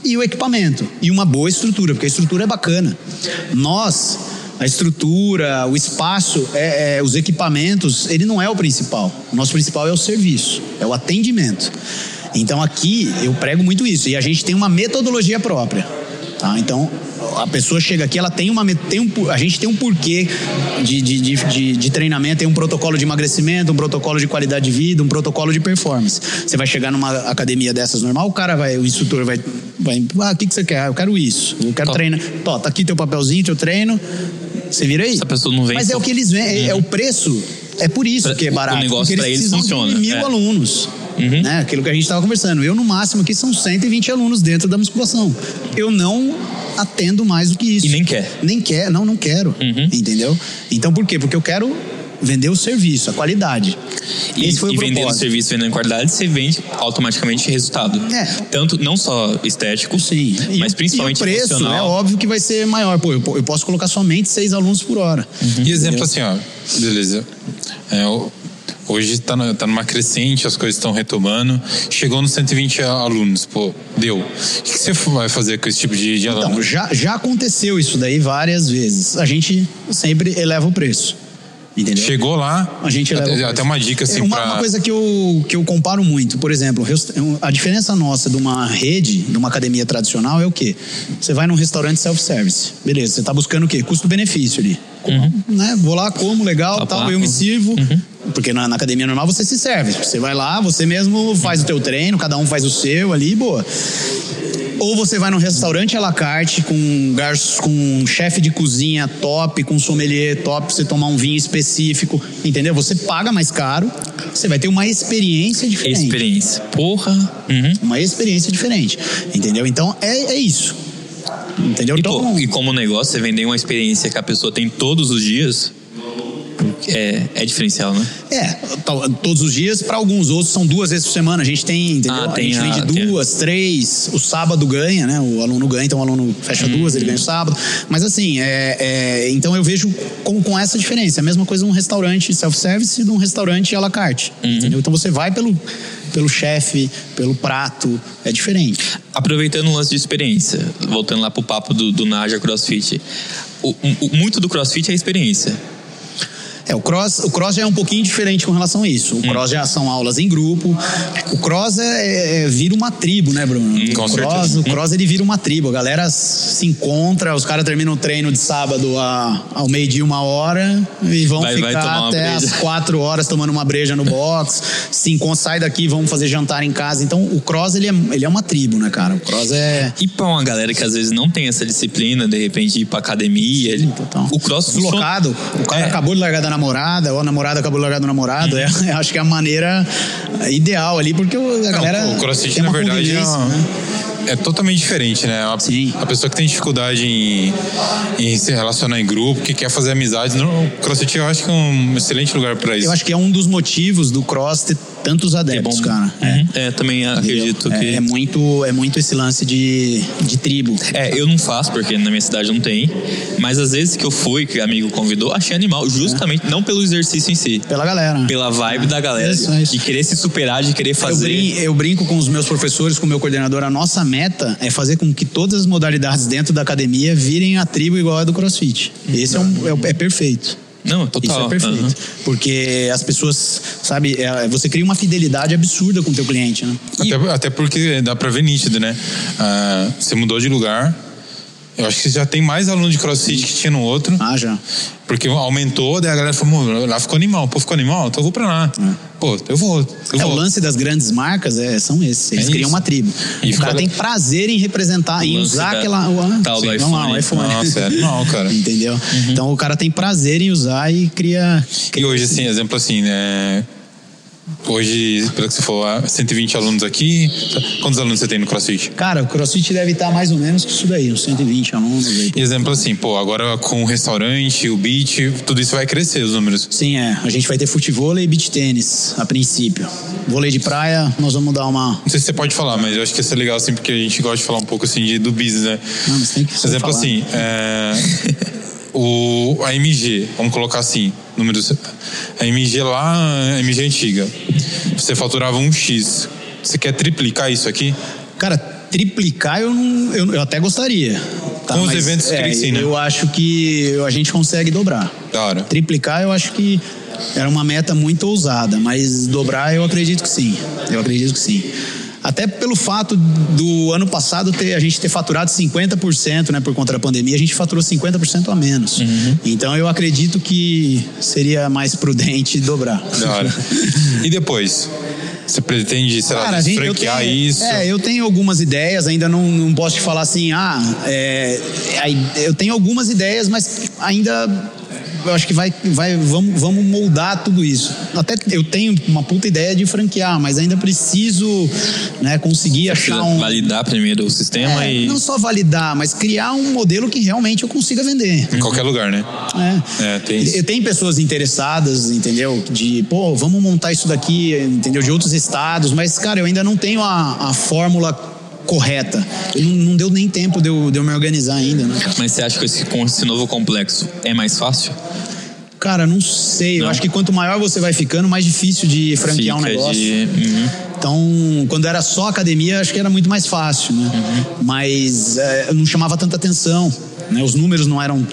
e o equipamento. E uma boa estrutura, porque a estrutura é bacana. Nós, a estrutura, o espaço, é, é, os equipamentos, ele não é o principal. O nosso principal é o serviço, é o atendimento. Então aqui eu prego muito isso. E a gente tem uma metodologia própria. Tá? Então, a pessoa chega aqui, ela tem uma. Tem um, a gente tem um porquê de, de, de, de, de treinamento, tem um protocolo de emagrecimento, um protocolo de qualidade de vida, um protocolo de performance. Você vai chegar numa academia dessas normal, o cara vai, o instrutor vai. vai ah, o que, que você quer? Ah, eu quero isso. Eu quero Top. treinar. Tó, tá aqui teu papelzinho, teu treino. Você vira aí. Essa pessoa não vem Mas é o que eles vendem, é, é o preço. É por isso Pra- que é o barato. negócio porque pra eles funciona, De mil é. alunos. Uhum. Né? Aquilo que a gente estava conversando. Eu, no máximo, aqui são 120 alunos dentro da musculação. Eu não atendo mais do que isso. E nem quer. Nem quer, não, não quero. Uhum. Entendeu? Então por quê? Porque eu quero vender o serviço, a qualidade. E, Esse foi e o vendendo propósito. serviço, vendendo qualidade, você vende automaticamente resultado. É. Tanto, não só estético, Sim. E mas o- principalmente e o preço emocional. é óbvio que vai ser maior. Pô, eu, eu posso colocar somente seis alunos por hora. E exemplo assim, ó, beleza. É, o- hoje está tá numa crescente, as coisas estão retomando. Chegou nos 120 alunos, pô, deu. O que que você vai fazer com esse tipo de, de aluno? Então, já, já aconteceu isso daí várias vezes. A gente sempre eleva o preço. Entendeu? Chegou lá, a gente até, até uma dica assim uma, pra... uma coisa que eu, que eu comparo muito, por exemplo, a diferença nossa de uma rede, de uma academia tradicional é o quê? Você vai num restaurante self-service. Beleza, você está buscando o quê? Custo-benefício ali. Uhum. Né? Vou lá, como, legal, tal, eu me sirvo. Uhum. Porque na, na, academia normal você se serve. Você vai lá, você mesmo faz o teu treino, cada um faz o seu ali, boa. Ou você vai num restaurante à la carte com, com um chefe de cozinha top, com sommelier top, pra você tomar um vinho específico, entendeu? Você paga mais caro, você vai ter uma experiência diferente. Experiência. Porra. Uhum. Uma experiência diferente, entendeu? Então é, é isso. Entendeu? E, então, pô, e como negócio, você vender uma experiência que a pessoa tem todos os dias, é, é diferencial, né? É, todos os dias, para alguns outros são duas vezes por semana. A gente tem, entendeu? Ah, tem a gente vende duas, três, o sábado ganha, né? O aluno ganha, então o aluno fecha hum, duas, ele ganha o sábado. Mas assim, é, é, então eu vejo com, com essa diferença. A mesma coisa num restaurante self-service e num restaurante à la carte. Uhum. Entendeu? Então você vai pelo, pelo chefe, pelo prato, é diferente. Aproveitando o lance de experiência, voltando lá pro papo do, do Naja CrossFit, o, o, muito do CrossFit é a experiência. É, o cross, o cross já é um pouquinho diferente com relação a isso. O hum. cross já são aulas em grupo. O cross é, é vira uma tribo, né, Bruno? Hum, com o cross, certeza. o cross ele vira uma tribo. A galera se encontra, os caras terminam o treino de sábado a, ao meio-dia, uma hora, e vão vai, ficar vai até as quatro horas tomando uma breja no box. se encontram, sai daqui, vão fazer jantar em casa. Então o cross ele é, ele é uma tribo, né, cara? O cross é. E pra uma galera que às vezes não tem essa disciplina, de repente ir pra academia, ele... o cross deslocado. O cara é. acabou de largar da namorada, ou a namorada acabou de largar da namorado. É, acho que é a maneira ideal ali, porque a Não, galera. O crossfit, na verdade, é, uma, né? é totalmente diferente, né? A, Sim. a pessoa que tem dificuldade em, em, se relacionar em grupo, que quer fazer amizades, o crossfit eu acho que é um excelente lugar para isso. Eu acho que é um dos motivos do cross ter tantos adeptos, é cara. Uhum. É. é. também acredito é, que. É muito, é muito esse lance de, de tribo. É, eu não faço, porque na minha cidade não tem. Mas às vezes que eu fui, que o amigo convidou, achei animal. Justamente, não pelo exercício em si. Pela galera. Pela vibe da galera. Isso, de, isso. de querer se superar, de querer fazer. Eu brinco, eu brinco com os meus professores, com o meu coordenador. A nossa meta é fazer com que todas as modalidades dentro da academia virem a tribo igual a do CrossFit. Esse é, um, é, é perfeito. Não, total. Isso é perfeito. Uhum. Porque as pessoas, sabe, é, você cria uma fidelidade absurda com o teu cliente, né? Até, até porque dá pra ver nítido, né? Ah, você mudou de lugar, eu acho que já tem mais aluno de crossfit que tinha no outro. Ah, já. Porque aumentou, daí a galera falou, lá ficou animal, pô, ficou animal, então eu vou pra lá. É. Pô, eu vou. Eu é, vou. o lance das grandes marcas é, são esses. Eles é criam uma tribo. E o cara tem prazer em representar, em usar aquela. O, tal do iPhone. Lá, o iPhone. Nossa, é animal, cara. Entendeu? Uhum. Então o cara tem prazer em usar e cria. cria e hoje, assim, exemplo assim, né? Hoje, pelo que você falou, 120 alunos aqui. Quantos alunos você tem no CrossFit? Cara, o CrossFit deve estar mais ou menos isso daí, uns 120 alunos. Aí. Exemplo assim, pô, agora com o restaurante, o beach, tudo isso vai crescer os números. Sim, é. A gente vai ter futebol e beach tênis, a princípio. Vôlei de praia, nós vamos dar uma. Não sei se você pode falar, mas eu acho que isso é legal assim, porque a gente gosta de falar um pouco assim de, do business, né? Não, mas tem que Exemplo falar. assim, é. o, a MG, vamos colocar assim, números. A MG lá, a MG antiga, você faturava um X. Você quer triplicar isso aqui? Cara, triplicar eu, não, eu, eu até gostaria. Tá? Com os eventos que é, ensina. Eu acho que a gente consegue dobrar. Hora. Triplicar eu acho que era uma meta muito ousada, mas dobrar eu acredito que sim. Eu acredito que sim. Até pelo fato do ano passado ter, a gente ter faturado 50%, né, por conta da pandemia, a gente faturou 50% a menos. Uhum. Então eu acredito que seria mais prudente dobrar. Hora. E depois? Você pretende, sei Cara, lá, gente, franquear tenho, isso? É, eu tenho algumas ideias, ainda não, não posso te falar assim, ah, é, eu tenho algumas ideias, mas ainda eu acho que vai, vai vamos, vamos moldar tudo isso. Até eu tenho uma puta ideia de franquear, mas ainda preciso né, conseguir Você achar um. Validar primeiro o sistema é, e. Não só validar, mas criar um modelo que realmente eu consiga vender. Em qualquer lugar, né? É. é tem. Eu tenho pessoas interessadas, entendeu? De, pô, vamos montar isso daqui, entendeu? De outros estados, mas, cara, eu ainda não tenho a, a fórmula correta. Não, não, deu nem tempo de eu, de eu me organizar ainda. Né? Mas você acha que esse, com esse novo complexo é mais fácil? Cara, não sei. Não. Eu acho que quanto maior você vai ficando, mais difícil de franquear Fica um negócio. De... Uhum. Então, quando era só academia, acho que era muito mais fácil, né? Uhum. Mas é, não chamava tanta atenção. Né? Os números não eram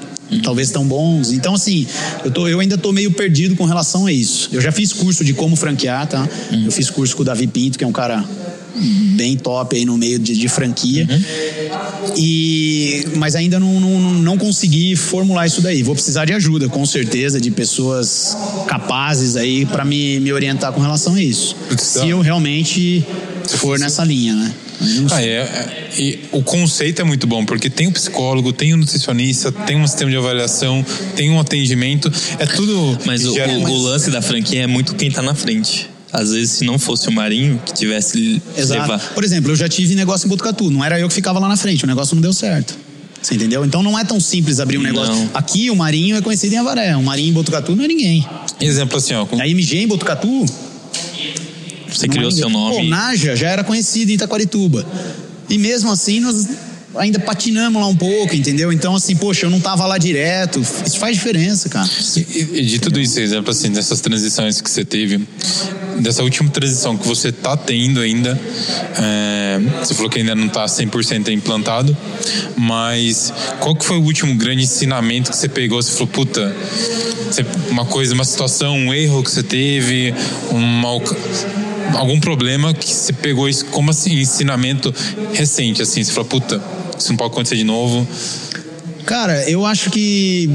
talvez tão bons. Então, assim, eu, tô, eu ainda tô meio perdido com relação a isso. Eu já fiz curso de como franquear, tá? Uhum. Eu fiz curso com o Davi Pinto, que é um cara bem top aí no meio de, de franquia. Uhum. E, mas ainda não, não, não consegui formular isso daí. Vou precisar de ajuda, com certeza, de pessoas capazes aí para me, me orientar com relação a isso. Se eu realmente for nessa linha, né? Ah, é, é, e o conceito é muito bom, porque tem o psicólogo, tem o nutricionista, tem um sistema de avaliação, tem um atendimento, é tudo. Mas o, o, o lance da franquia é muito quem tá na frente. Às vezes, se não fosse o Marinho que tivesse Exato. levar. Por exemplo, eu já tive negócio em Botucatu, não era eu que ficava lá na frente, o negócio não deu certo. Você entendeu? Então não é tão simples abrir um negócio. Não. Aqui o Marinho é conhecido em Avaré, o Marinho em Botucatu não é ninguém. Exemplo assim, ó. Com... A MG em Botucatu. Você criou é seu nome. Pô, Naja já era conhecido em Itaquarituba. E mesmo assim nós ainda patinamos lá um pouco, entendeu? Então, assim, poxa, eu não tava lá direto. Isso faz diferença, cara. E, e de tudo isso, exemplo assim, dessas transições que você teve, dessa última transição que você tá tendo ainda, é, você falou que ainda não tá 100% implantado, mas qual que foi o último grande ensinamento que você pegou? Você falou, puta, uma coisa, uma situação, um erro que você teve, uma algum problema que você pegou isso como assim ensinamento recente assim você falou puta isso não pode acontecer de novo? Cara, eu acho que.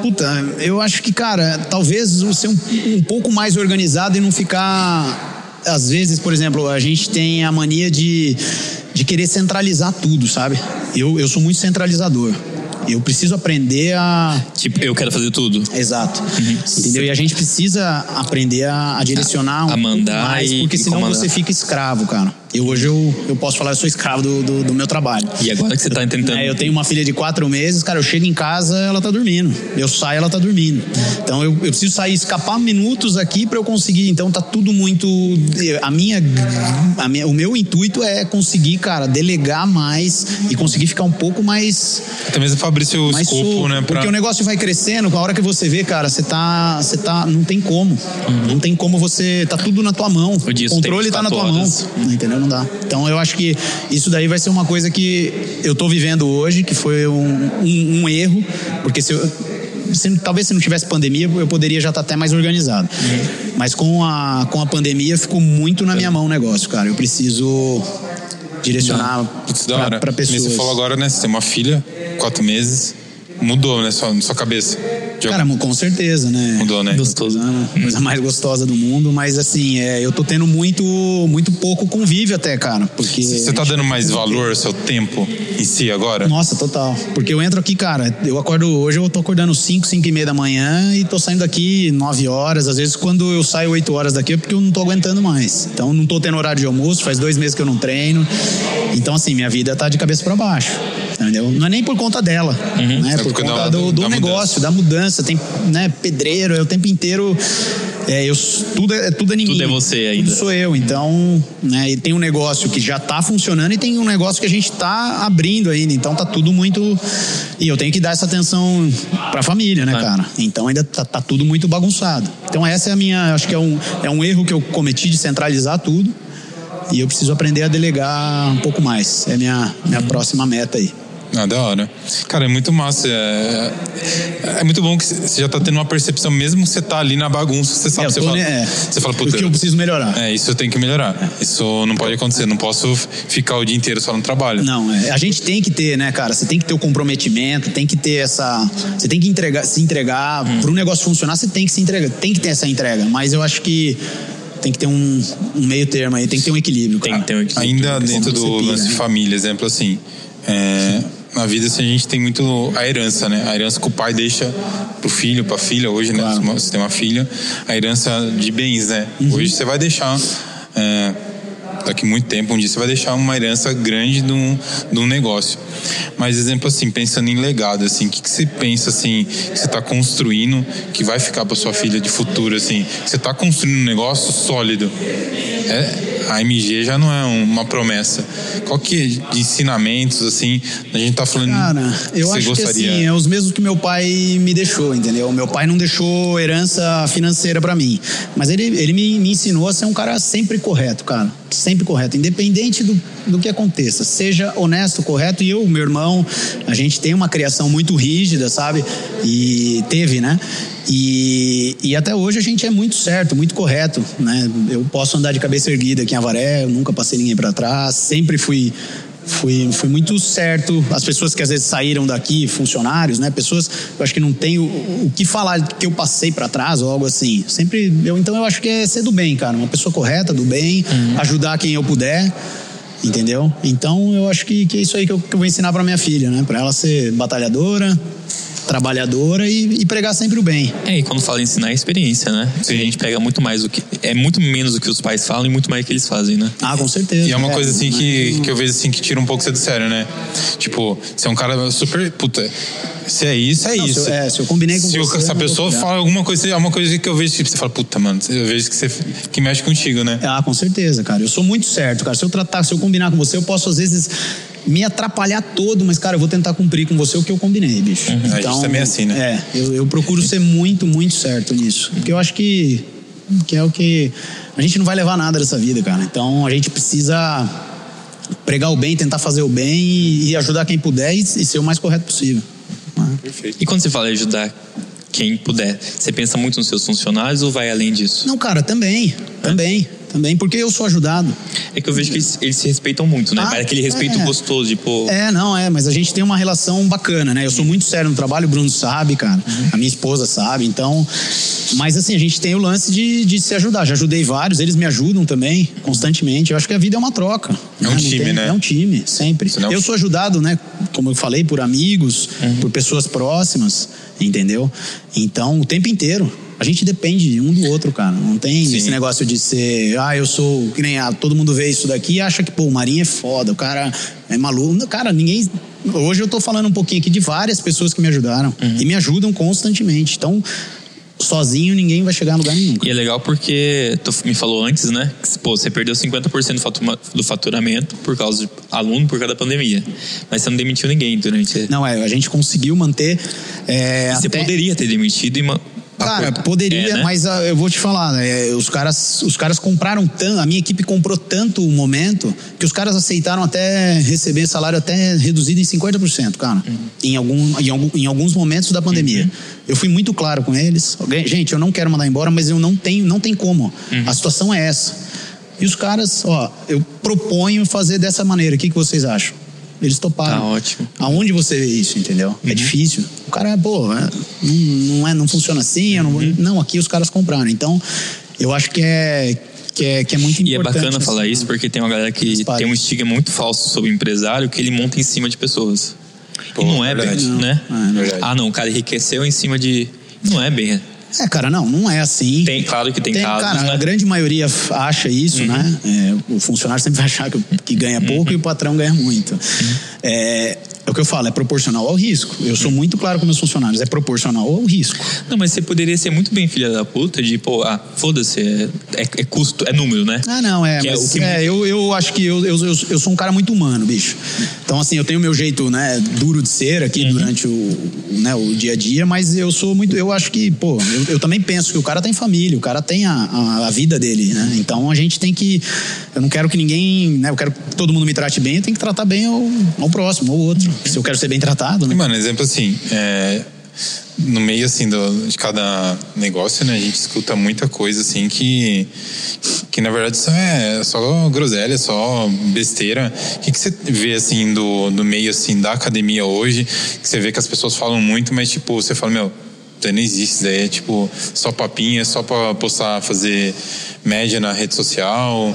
Puta, eu acho que, cara, talvez ser um, um pouco mais organizado e não ficar. Às vezes, por exemplo, a gente tem a mania de, de querer centralizar tudo, sabe? Eu, eu sou muito centralizador. Eu preciso aprender a. Tipo, eu quero fazer tudo. Exato. Uhum. Entendeu? E a gente precisa aprender a, a direcionar a, um a mandar mais, porque senão comandar. você fica escravo, cara. Eu hoje eu, eu posso falar, eu sou escravo do, do, do meu trabalho. E agora que você está tentando. É, eu tenho uma filha de quatro meses, cara, eu chego em casa, ela tá dormindo. Eu saio, ela tá dormindo. Então eu, eu preciso sair, escapar minutos aqui para eu conseguir. Então tá tudo muito. A minha, a minha. O meu intuito é conseguir, cara, delegar mais e conseguir ficar um pouco mais. Até mesmo Fabrício o escopo, né? Pra... Porque o negócio vai crescendo, a hora que você vê, cara, você tá. Você tá. Não tem como. Uhum. Não tem como você. Tá tudo na tua mão. O, o controle tá na tua horas. mão. Entendeu? Não dá. Então eu acho que isso daí vai ser uma coisa que eu estou vivendo hoje, que foi um, um, um erro, porque se eu, se, talvez se não tivesse pandemia, eu poderia já estar tá até mais organizado. Uhum. Mas com a, com a pandemia ficou muito na minha mão o negócio, cara. Eu preciso direcionar para pessoas. Você falou agora, né? Você tem uma filha, quatro meses, mudou, né? Sua, sua cabeça. Cara, com certeza, né? Mudou, né? Gostoso. Coisa mais gostosa do mundo, mas assim, é, eu tô tendo muito, muito pouco convívio até, cara. Porque. Você tá dando mais valor ao seu tempo em si agora? Nossa, total. Porque eu entro aqui, cara, eu acordo hoje, eu tô acordando 5, 5 e meia da manhã e tô saindo daqui 9 horas. Às vezes, quando eu saio 8 horas daqui é porque eu não tô aguentando mais. Então, não tô tendo horário de almoço, faz dois meses que eu não treino. Então, assim, minha vida tá de cabeça para baixo. Entendeu? Não é nem por conta dela, uhum. né? É por conta do, do da negócio, mudança. da mudança. Tem né, pedreiro, é o tempo inteiro. É, eu, tudo, é, tudo é ninguém. Tudo é você ainda. Tudo sou eu. Então, né, tem um negócio que já está funcionando e tem um negócio que a gente está abrindo ainda. Então tá tudo muito. E eu tenho que dar essa atenção para a família, né, é. cara? Então ainda tá, tá, tudo muito bagunçado. Então essa é a minha. Acho que é um, é um erro que eu cometi de centralizar tudo. E eu preciso aprender a delegar um pouco mais. É minha, minha próxima meta aí. Ah, da hora. Cara, é muito massa. É, é muito bom que você já tá tendo uma percepção, mesmo que você tá ali na bagunça, você sabe. É, você, fala, é, você fala, puta. O que eu preciso melhorar. É, isso eu tenho que melhorar. Isso não pode acontecer. Não posso ficar o dia inteiro só no trabalho. Não, é, a gente tem que ter, né, cara? Você tem que ter o comprometimento, tem que ter essa. Você tem que entregar, se entregar. Hum. Para um negócio funcionar, você tem que se entregar. Tem que ter essa entrega. Mas eu acho que tem que ter um, um meio termo aí, tem que ter um equilíbrio. Tem que ter um equilíbrio. Ainda dentro do lance de família, exemplo assim. É, na vida assim, a gente tem muito a herança, né? A herança que o pai deixa pro filho, pra filha, hoje, né? claro. né? Você tem uma filha, a herança de bens, né? Uhum. Hoje você vai deixar. É, daqui muito tempo, um dia você vai deixar uma herança grande de um, de um negócio. Mas, exemplo assim, pensando em legado, assim, o que, que você pensa, assim, que você está construindo, que vai ficar para sua filha de futuro, assim? Você está construindo um negócio sólido. É, a MG já não é uma promessa. Qual que é de ensinamentos, assim, a gente tá falando Cara, eu que acho gostaria? que assim, é os mesmos que meu pai me deixou, entendeu? Meu pai não deixou herança financeira para mim, mas ele, ele me, me ensinou a ser um cara sempre correto, cara. Sempre correto, independente do, do que aconteça. Seja honesto, correto. E eu, meu irmão, a gente tem uma criação muito rígida, sabe? E teve, né? E, e até hoje a gente é muito certo, muito correto, né? Eu posso andar de cabeça erguida aqui em Avaré, eu nunca passei ninguém para trás, sempre fui fui, fui muito certo. As pessoas que às vezes saíram daqui, funcionários, né? Pessoas, eu acho que não tem o, o que falar que eu passei para trás ou algo assim. Sempre, eu, então eu acho que é ser do bem, cara. Uma pessoa correta, do bem, uhum. ajudar quem eu puder. Entendeu? Então eu acho que, que é isso aí que eu, que eu vou ensinar para minha filha, né? Para ela ser batalhadora, trabalhadora e, e, pregar sempre o bem. É, e quando fala ensinar é experiência, né? Sim. A gente pega muito mais o que. É muito menos do que os pais falam e muito mais o que eles fazem, né? Ah, com certeza. E é uma é, coisa assim que, que eu vejo assim que tira um pouco você do sério, né? Tipo, você é um cara super. Puta. Se é isso, é não, isso. Se eu, é, se eu combinei com se você. Se a pessoa fala alguma coisa, é uma coisa que eu vejo, tipo, você fala, puta, mano, eu vejo que você que mexe contigo, né? Ah, com certeza, cara. Eu sou muito certo, cara. Se eu tratar, se eu combinar com você, eu posso às vezes me atrapalhar todo, mas, cara, eu vou tentar cumprir com você o que eu combinei, bicho. Uhum. Então, a gente também é assim, né? É, eu, eu procuro ser muito, muito certo nisso. Porque eu acho que, que é o que. A gente não vai levar nada dessa vida, cara. Então a gente precisa pregar o bem, tentar fazer o bem e, e ajudar quem puder e, e, ser o mais correto possível. Perfeito. E quando você fala em ajudar quem puder, você pensa muito nos seus funcionários ou vai além disso? Não, cara, também. Também também, porque eu sou ajudado. É que eu vejo que eles, eles se respeitam muito, né? Ah, mas aquele respeito é. gostoso pô. É, não, é, mas a gente tem uma relação bacana, né? Eu sou muito sério no trabalho, o Bruno sabe, cara. Uhum. A minha esposa sabe, então. Mas assim, a gente tem o lance de, de se ajudar. Já ajudei vários, eles me ajudam também, constantemente. Eu acho que a vida é uma troca. É um né? time, tem, né? É um time, sempre. Não... Eu sou ajudado, né? Como eu falei, por amigos, uhum. por pessoas próximas, entendeu? Então, o tempo inteiro a gente depende um do outro, cara. Não tem Sim. esse negócio de ser, ah, eu sou, que nem ah, todo mundo vê isso daqui e acha que, pô, o Marinho é foda, o cara é maluco. Cara, ninguém. Hoje eu tô falando um pouquinho aqui de várias pessoas que me ajudaram uhum. e me ajudam constantemente. Então, sozinho ninguém vai chegar a lugar nenhum. E é legal porque tu me falou antes, né? Que, pô, você perdeu 50% do faturamento por causa de aluno por causa da pandemia. Mas você não demitiu ninguém durante. Não, é, a gente conseguiu manter. É, você até... poderia ter demitido e Cara, poderia, é, né? mas uh, eu vou te falar, né, os caras, os caras compraram tanto, a minha equipe comprou tanto o momento que os caras aceitaram até receber salário até reduzido em 50%, cara. Uhum. Em, algum, em, algum, em alguns momentos da pandemia. Uhum. Eu fui muito claro com eles. Gente, eu não quero mandar embora, mas eu não tenho, não tem como. Uhum. A situação é essa. E os caras, ó, eu proponho fazer dessa maneira. O que, que vocês acham? Eles toparam. Tá ótimo. Aonde você vê isso, entendeu? É uhum. É difícil. O cara, pô, é, não, não, é, não funciona assim. Não, uhum. não, aqui os caras compraram. Então, eu acho que é, que é, que é muito importante. E é bacana falar isso porque tem uma galera que tem um estigma muito falso sobre o empresário que ele monta em cima de pessoas. Pô, e não é verdade, bem, né? Não, é ah, não, o cara enriqueceu em cima de. Não é bem. É, cara, não, não é assim. Tem, claro que tem, tem casos. Cara, né? a grande maioria acha isso, uhum. né? É, o funcionário sempre vai achar que, que ganha pouco uhum. e o patrão ganha muito. Uhum. É, é o que eu falo, é proporcional ao risco. Eu sou muito claro com meus funcionários, é proporcional ao risco. Não, mas você poderia ser muito bem filha da puta de, pô, ah, foda-se, é, é, é, custo, é número, né? Ah, não, é. é mas, é, eu, eu acho que eu, eu, eu, eu, sou um cara muito humano, bicho. Então, assim, eu tenho o meu jeito, né, duro de ser aqui uhum. durante o, né, o dia a dia, mas eu sou muito, eu acho que, pô, eu, eu também penso que o cara tem família, o cara tem a, a, a, vida dele, né? Então a gente tem que, eu não quero que ninguém, né, eu quero que todo mundo me trate bem, eu tenho que tratar bem ao, ao próximo, ao outro se eu quero ser bem tratado, né? Mano, exemplo assim, é, no meio assim do, de cada negócio, né, a gente escuta muita coisa assim que que na verdade só é só groselha, só besteira. O que, que você vê assim do, do meio assim da academia hoje? Que você vê que as pessoas falam muito, mas tipo, você fala, meu, não existe, daí é tipo só papinha, só para postar, fazer média na rede social.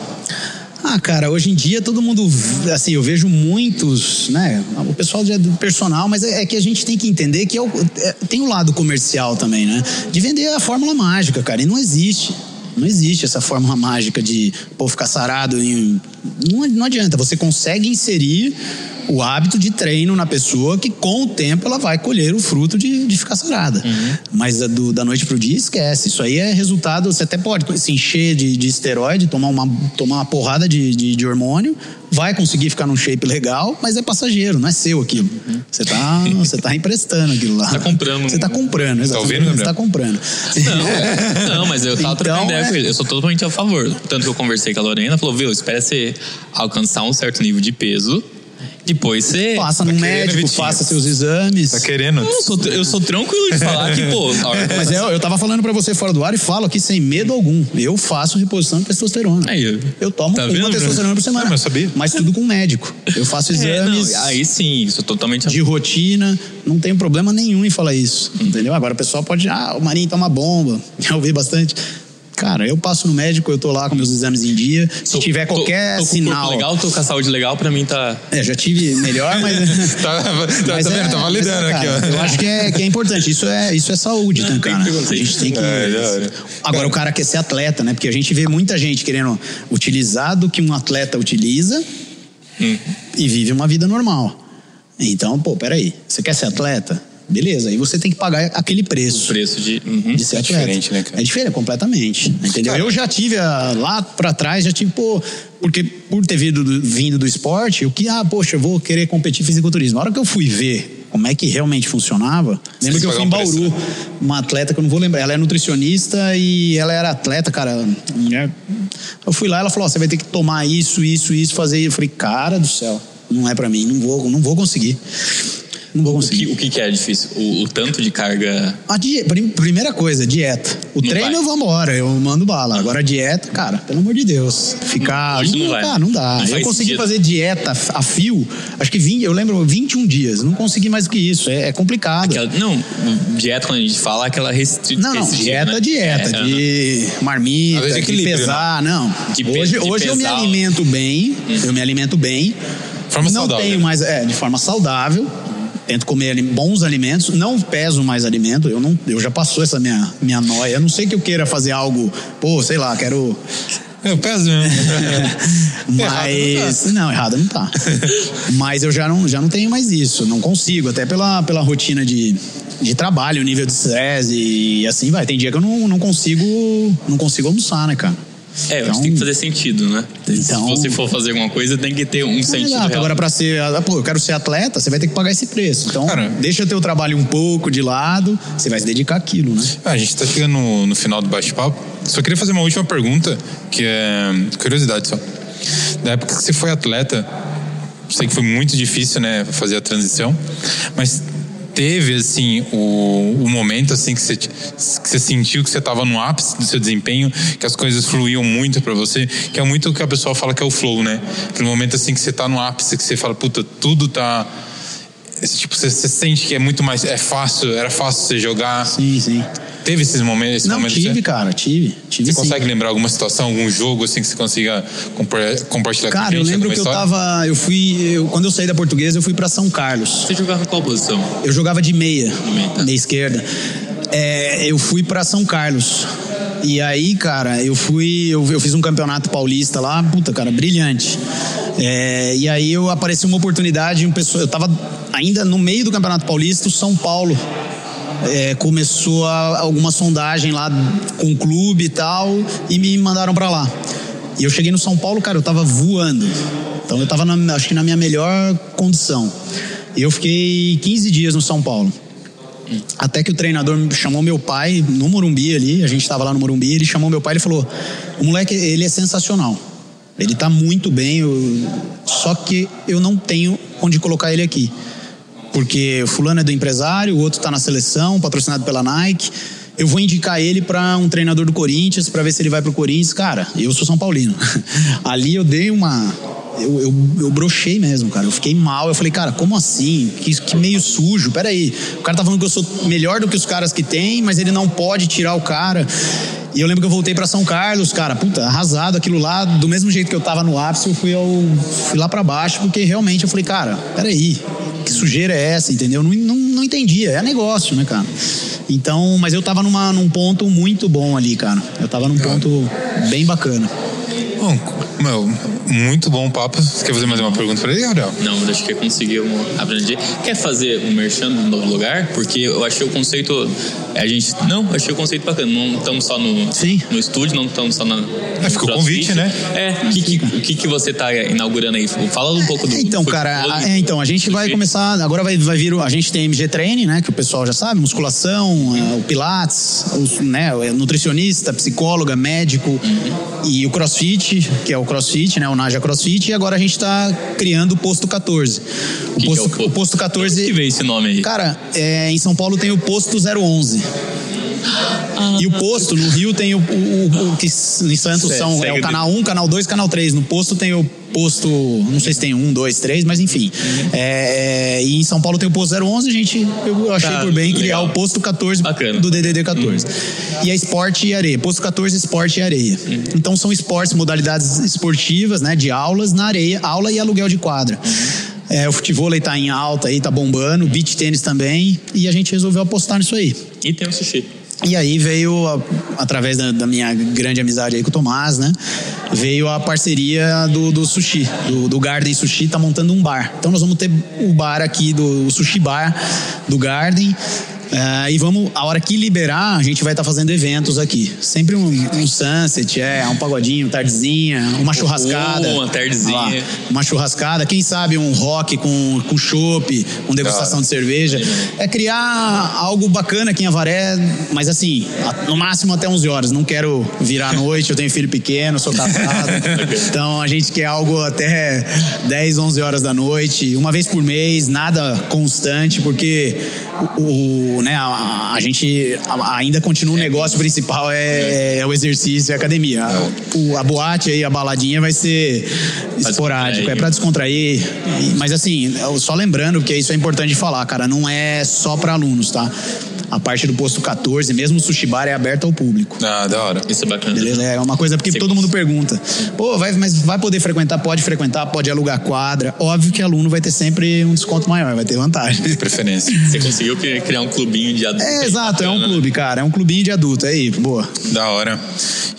Ah, cara, hoje em dia todo mundo, assim, eu vejo muitos, né? O pessoal do personal, mas é, é, que a gente tem que entender que é o, é, tem o lado comercial também, né? De vender a fórmula mágica, cara, e não existe. Não existe essa fórmula mágica de pô, ficar sarado em Não, não adianta, você consegue inserir o hábito de treino na pessoa que com o tempo ela vai colher o fruto de, de ficar sarada. Uhum. Mas do, da noite pro dia, esquece. Isso aí é resultado, você até pode se encher de, de esteroide, tomar uma, tomar uma porrada de, de, de hormônio, vai conseguir ficar num shape legal, mas é passageiro, não é seu aquilo. Uhum. Você tá, você tá emprestando aquilo lá. Tá comprando. Você tá comprando, exatamente. Tá ouvindo, você tá comprando. Não, não, mas eu tava então, trocando ideia é... com ele. Eu sou totalmente a favor. Tanto que eu conversei com a Lorena, falou, viu, espera você alcançar um certo nível de peso depois você. Passa no tá médico, Vitinho. faça seus exames. Tá querendo? Eu sou, eu sou tranquilo de falar que, pô. Mas eu, eu tava falando pra você fora do ar e falo aqui sem medo algum. Eu faço reposição de testosterona. Aí, eu, eu tomo tá uma testosterona por semana. mas, sabia. mas tudo com médico. Eu faço exames. É, não, aí sim, isso totalmente. De rotina. Não tenho problema nenhum em falar isso. Entendeu? Agora o pessoal pode. Ah, o Marinho toma bomba. Já ouvi bastante. Cara, eu passo no médico, eu tô lá com meus exames em dia. Se tô, tiver qualquer tô, tô sinal. legal, tô com a saúde legal, pra mim tá. É, já tive melhor, mas. tá, tá, mas tá, é, tá validando aqui, ó. Eu acho que é, que é importante. Isso é, isso é saúde, né, cara? A gente tem que. É, Agora, o cara quer ser atleta, né? Porque a gente vê muita gente querendo utilizar do que um atleta utiliza hum. e vive uma vida normal. Então, pô, peraí. Você quer ser atleta? Beleza, aí você tem que pagar aquele preço. O preço de, uhum. de ser é diferente, né, cara? É diferente, completamente. Entendeu? Cara. Eu já tive a, lá para trás, já tive, pô, porque por ter vindo do, vindo do esporte, o que, ah, poxa, eu vou querer competir fisiculturismo. Na hora que eu fui ver como é que realmente funcionava, lembro que eu fui em Bauru, uma atleta que eu não vou lembrar, ela é nutricionista e ela era atleta, cara. Eu fui lá, ela falou: oh, você vai ter que tomar isso, isso, isso, fazer. Eu falei, cara do céu, não é para mim, não vou, não vou conseguir. Não vou conseguir. O que, o que é difícil? O, o, tanto de carga. A di... Primeira coisa, dieta. O não treino vai. eu vou embora, eu mando bala. Agora a dieta, cara, pelo amor de Deus. Ficar. Hoje não, não, vai. não dá. Não eu consegui sentido. fazer dieta a fio, acho que 20, eu lembro 21 dias. Não consegui mais do que isso. É, é complicado. Aquela, não, dieta, quando a gente fala, aquela restrição. Não, não, dieta, né? dieta. É, de marmita, de pesar, né? não. De hoje de hoje eu me alimento bem, hum. eu me alimento bem. Forma não saudável. tenho mais, é, de forma saudável tento comer bons alimentos, não peso mais alimento, eu não, eu já passou essa minha minha noia. Eu não sei que eu queira fazer algo, pô, sei lá, quero eu peso mesmo. Mas. Não, errado não tá. Mas eu já não, já não tenho mais isso. Não consigo, até pela, pela rotina de, de trabalho, nível de estresse e assim vai. Tem dia que eu não, não consigo. Não consigo almoçar, né, cara? É, então, tem que fazer sentido, né? Então, Se você for fazer alguma coisa, tem que ter um sentido. Exato. Agora, para ser, pô, eu quero ser atleta, você vai ter que pagar esse preço. Então, Cara, deixa teu trabalho um pouco de lado, você vai se dedicar àquilo, né? Ah, a gente tá chegando no, no final do bate-papo. Só queria fazer uma última pergunta, que é curiosidade só. Na época que você foi atleta, sei que foi muito difícil, né, fazer a transição, mas teve assim o, o momento assim que você, que você sentiu que você estava no ápice do seu desempenho, que as coisas fluíam muito para você, que é muito o que a pessoa fala que é o flow, né? Aquele momento assim que você está no ápice, que você fala, puta, tudo tá tipo, você, você, sente que é muito mais. É fácil, era fácil você jogar. Sim, sim. Teve esses momentos? Esse Não, momento tive, cara, tive. tive você sim. consegue lembrar alguma situação, algum jogo assim que você consiga compartilhar cara, com a gente? Cara, eu lembro que eu tava. Eu fui. Eu, quando eu saí da portuguesa, eu fui para São Carlos. Você jogava qual posição? Eu jogava de meia, meia, tá. meia esquerda. É, eu fui para São Carlos. E aí, cara, eu fui. Eu, eu fiz um campeonato paulista lá, puta, cara, brilhante. É, e aí eu apareceu uma oportunidade, um pessoa, eu tava ainda no meio do Campeonato Paulista, o São Paulo é, começou a, alguma sondagem lá com o clube e tal, e me mandaram para lá. E eu cheguei no São Paulo, cara, eu tava voando. Então eu tava, na, acho que na minha melhor condição. E eu fiquei 15 dias no São Paulo. Até que o treinador chamou meu pai no Morumbi ali, a gente estava lá no Morumbi, ele chamou meu pai e falou: "O moleque, ele é sensacional. Ele está muito bem, eu... só que eu não tenho onde colocar ele aqui. Porque o fulano é do empresário, o outro está na seleção, patrocinado pela Nike. Eu vou indicar ele para um treinador do Corinthians para ver se ele vai pro Corinthians. Cara, eu sou São Paulino. Ali eu dei uma eu, eu, eu brochei mesmo, cara. Eu fiquei mal. Eu falei, cara, como assim? Que, que meio sujo. Peraí. O cara tá falando que eu sou melhor do que os caras que tem, mas ele não pode tirar o cara. E eu lembro que eu voltei para São Carlos, cara, puta, arrasado aquilo lá, do mesmo jeito que eu tava no ápice, eu fui, ao, fui lá para baixo, porque realmente eu falei, cara, peraí, que sujeira é essa, entendeu? Não, não, não entendia, é negócio, né, cara? Então, mas eu tava numa, num ponto muito bom ali, cara. Eu tava num ponto bem bacana. Meu, muito bom papo. Você quer fazer mais uma pergunta pra ele, Gabriel? Não, acho que conseguiu apreender. Quer fazer um merchan no novo lugar? Porque eu achei o conceito. A gente. Não, achei o conceito bacana. Não estamos só no, Sim. no estúdio, não estamos só na. É, ficou o convite, né? É, o que, que, que, você tá inaugurando aí? Fala um pouco do. Então, cara, a- é, então, a gente vai começar. Agora vai, vai vir. A gente tem MG Training, né? Que o pessoal já sabe, musculação, é, o Pilates, né, o nutricionista, psicóloga, médico e o CrossFit, que é o CrossFit, né? O Naja CrossFit, e agora a gente tá criando o posto 14. O, que posto, é o- o posto Que 14. veio esse nome aí? Cara, é, em São Paulo tem o posto 011. E o posto, no Rio tem o, o- o que em Santos são é o canal 1, canal 2, canal 3. No posto tem o posto, não sei se tem um, dois, três, mas enfim. É, e em São Paulo tem o posto 011, a gente, eu achei Tá, por bem criar legal. o posto 14 Bacana. do DDD 14. E é esporte e areia. Posto 14, esporte e areia. Então são esportes, modalidades esportivas, né, de aulas na areia, aula e aluguel de quadra. É, o futebol tá em alta aí, tá bombando, beach tênis também, e a gente resolveu apostar nisso aí. E tem o sushi. E aí veio, a- através da, da minha grande amizade aí com o Tomás, né? Veio a parceria do, do sushi, do, do Garden Sushi, tá montando um bar. Então nós vamos ter o bar aqui, do o Sushi Bar do Garden. Eh, e vamos, a hora que liberar, a gente vai estar fazendo eventos aqui. Sempre um, um sunset, é, um pagodinho, tardezinha, uma churrascada. uma tardezinha. Lá, uma churrascada, quem sabe um rock com, com chopp, com degustação de cerveja. É criar algo bacana aqui em Avaré, mas assim, no máximo até 11 horas. Não quero virar à noite, eu tenho filho pequeno, sou casado. então a gente quer algo até 10, 11 horas da noite, uma vez por mês, nada constante, porque o, o- né, a, a gente a- ainda continua o negócio principal é, é o exercício e a academia. O- a boate aí, a baladinha vai ser esporádico, é pra descontrair. E- Mas assim, só lembrando, porque isso é importante de falar, cara, não é só pra alunos, tá? A parte do posto 14, mesmo o sushi bar é aberto ao público. Ah, da hora. Isso é bacana. Beleza? É uma coisa porque Você todo mundo pergunta. Pô, vai, mas vai poder frequentar? Pode frequentar, pode alugar quadra. Óbvio que aluno vai ter sempre um desconto maior, vai ter vantagem. De preferência. Você conseguiu cri- criar um clubinho de adultos. É, exato, é um bacana, né? clube, cara. É um clubinho de adulto. Aí, boa. Da hora.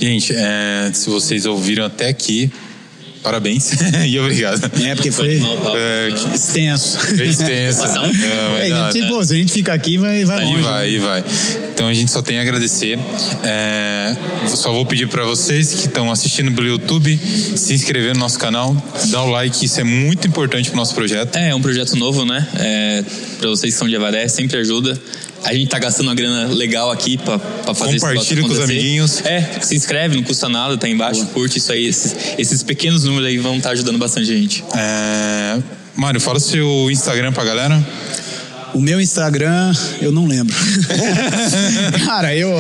Gente, é, se vocês ouviram até aqui, parabéns e obrigado. É, porque foi Mal, mal. É, que- extenso. foi. Passar um- Não, mas É, tipo, né? pô, se a gente ficar aqui, vai, vai Aí longe. vai, aí vai. Então a gente só tem a agradecer. É, só vou pedir para vocês que estão assistindo pelo YouTube se inscrever no nosso canal, dar o like, isso é muito importante pro nosso projeto. É, é um projeto novo, né? É, pra vocês que são de Avaré, sempre ajuda. A gente tá gastando uma grana legal aqui pra, pra fazer esse Compartilha negócio com os amiguinhos. É, se inscreve, não custa nada, tá embaixo, curte isso aí. Esses, esses pequenos números aí vão estar ajudando bastante a gente. É, Mário, fala o seu Instagram pra galera. O meu Instagram, eu não lembro. Cara, eu.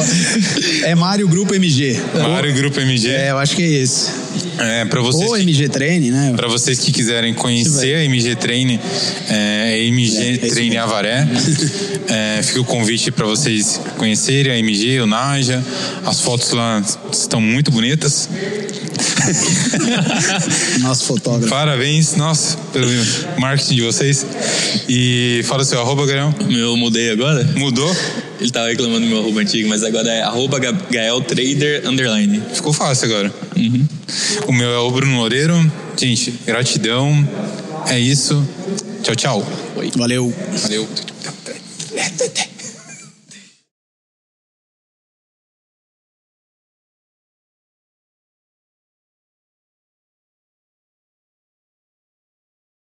É Mário Grupo MG. Mário Grupo MG. É, eu acho que é esse. É, para vocês Ou que- MG Treine, né? Para vocês que quiserem conhecer a MG Train, é, MG É, é isso Train. Avaré. É, fica o convite para vocês conhecerem a MG, o Naja. As fotos lá estão muito bonitas. Nosso fotógrafo. Parabéns, nossa, pelo marketing de vocês. E fala o seu arroba, Gabriel. Eu mudei agora? Mudou? Ele tava reclamando do meu arroba antigo, mas agora é arroba Ga- Gael Trader Underline. Ficou fácil agora. Uhum. O meu é o Bruno Loureiro. Gente, gratidão. É isso. Tchau, tchau. Valeu. Valeu.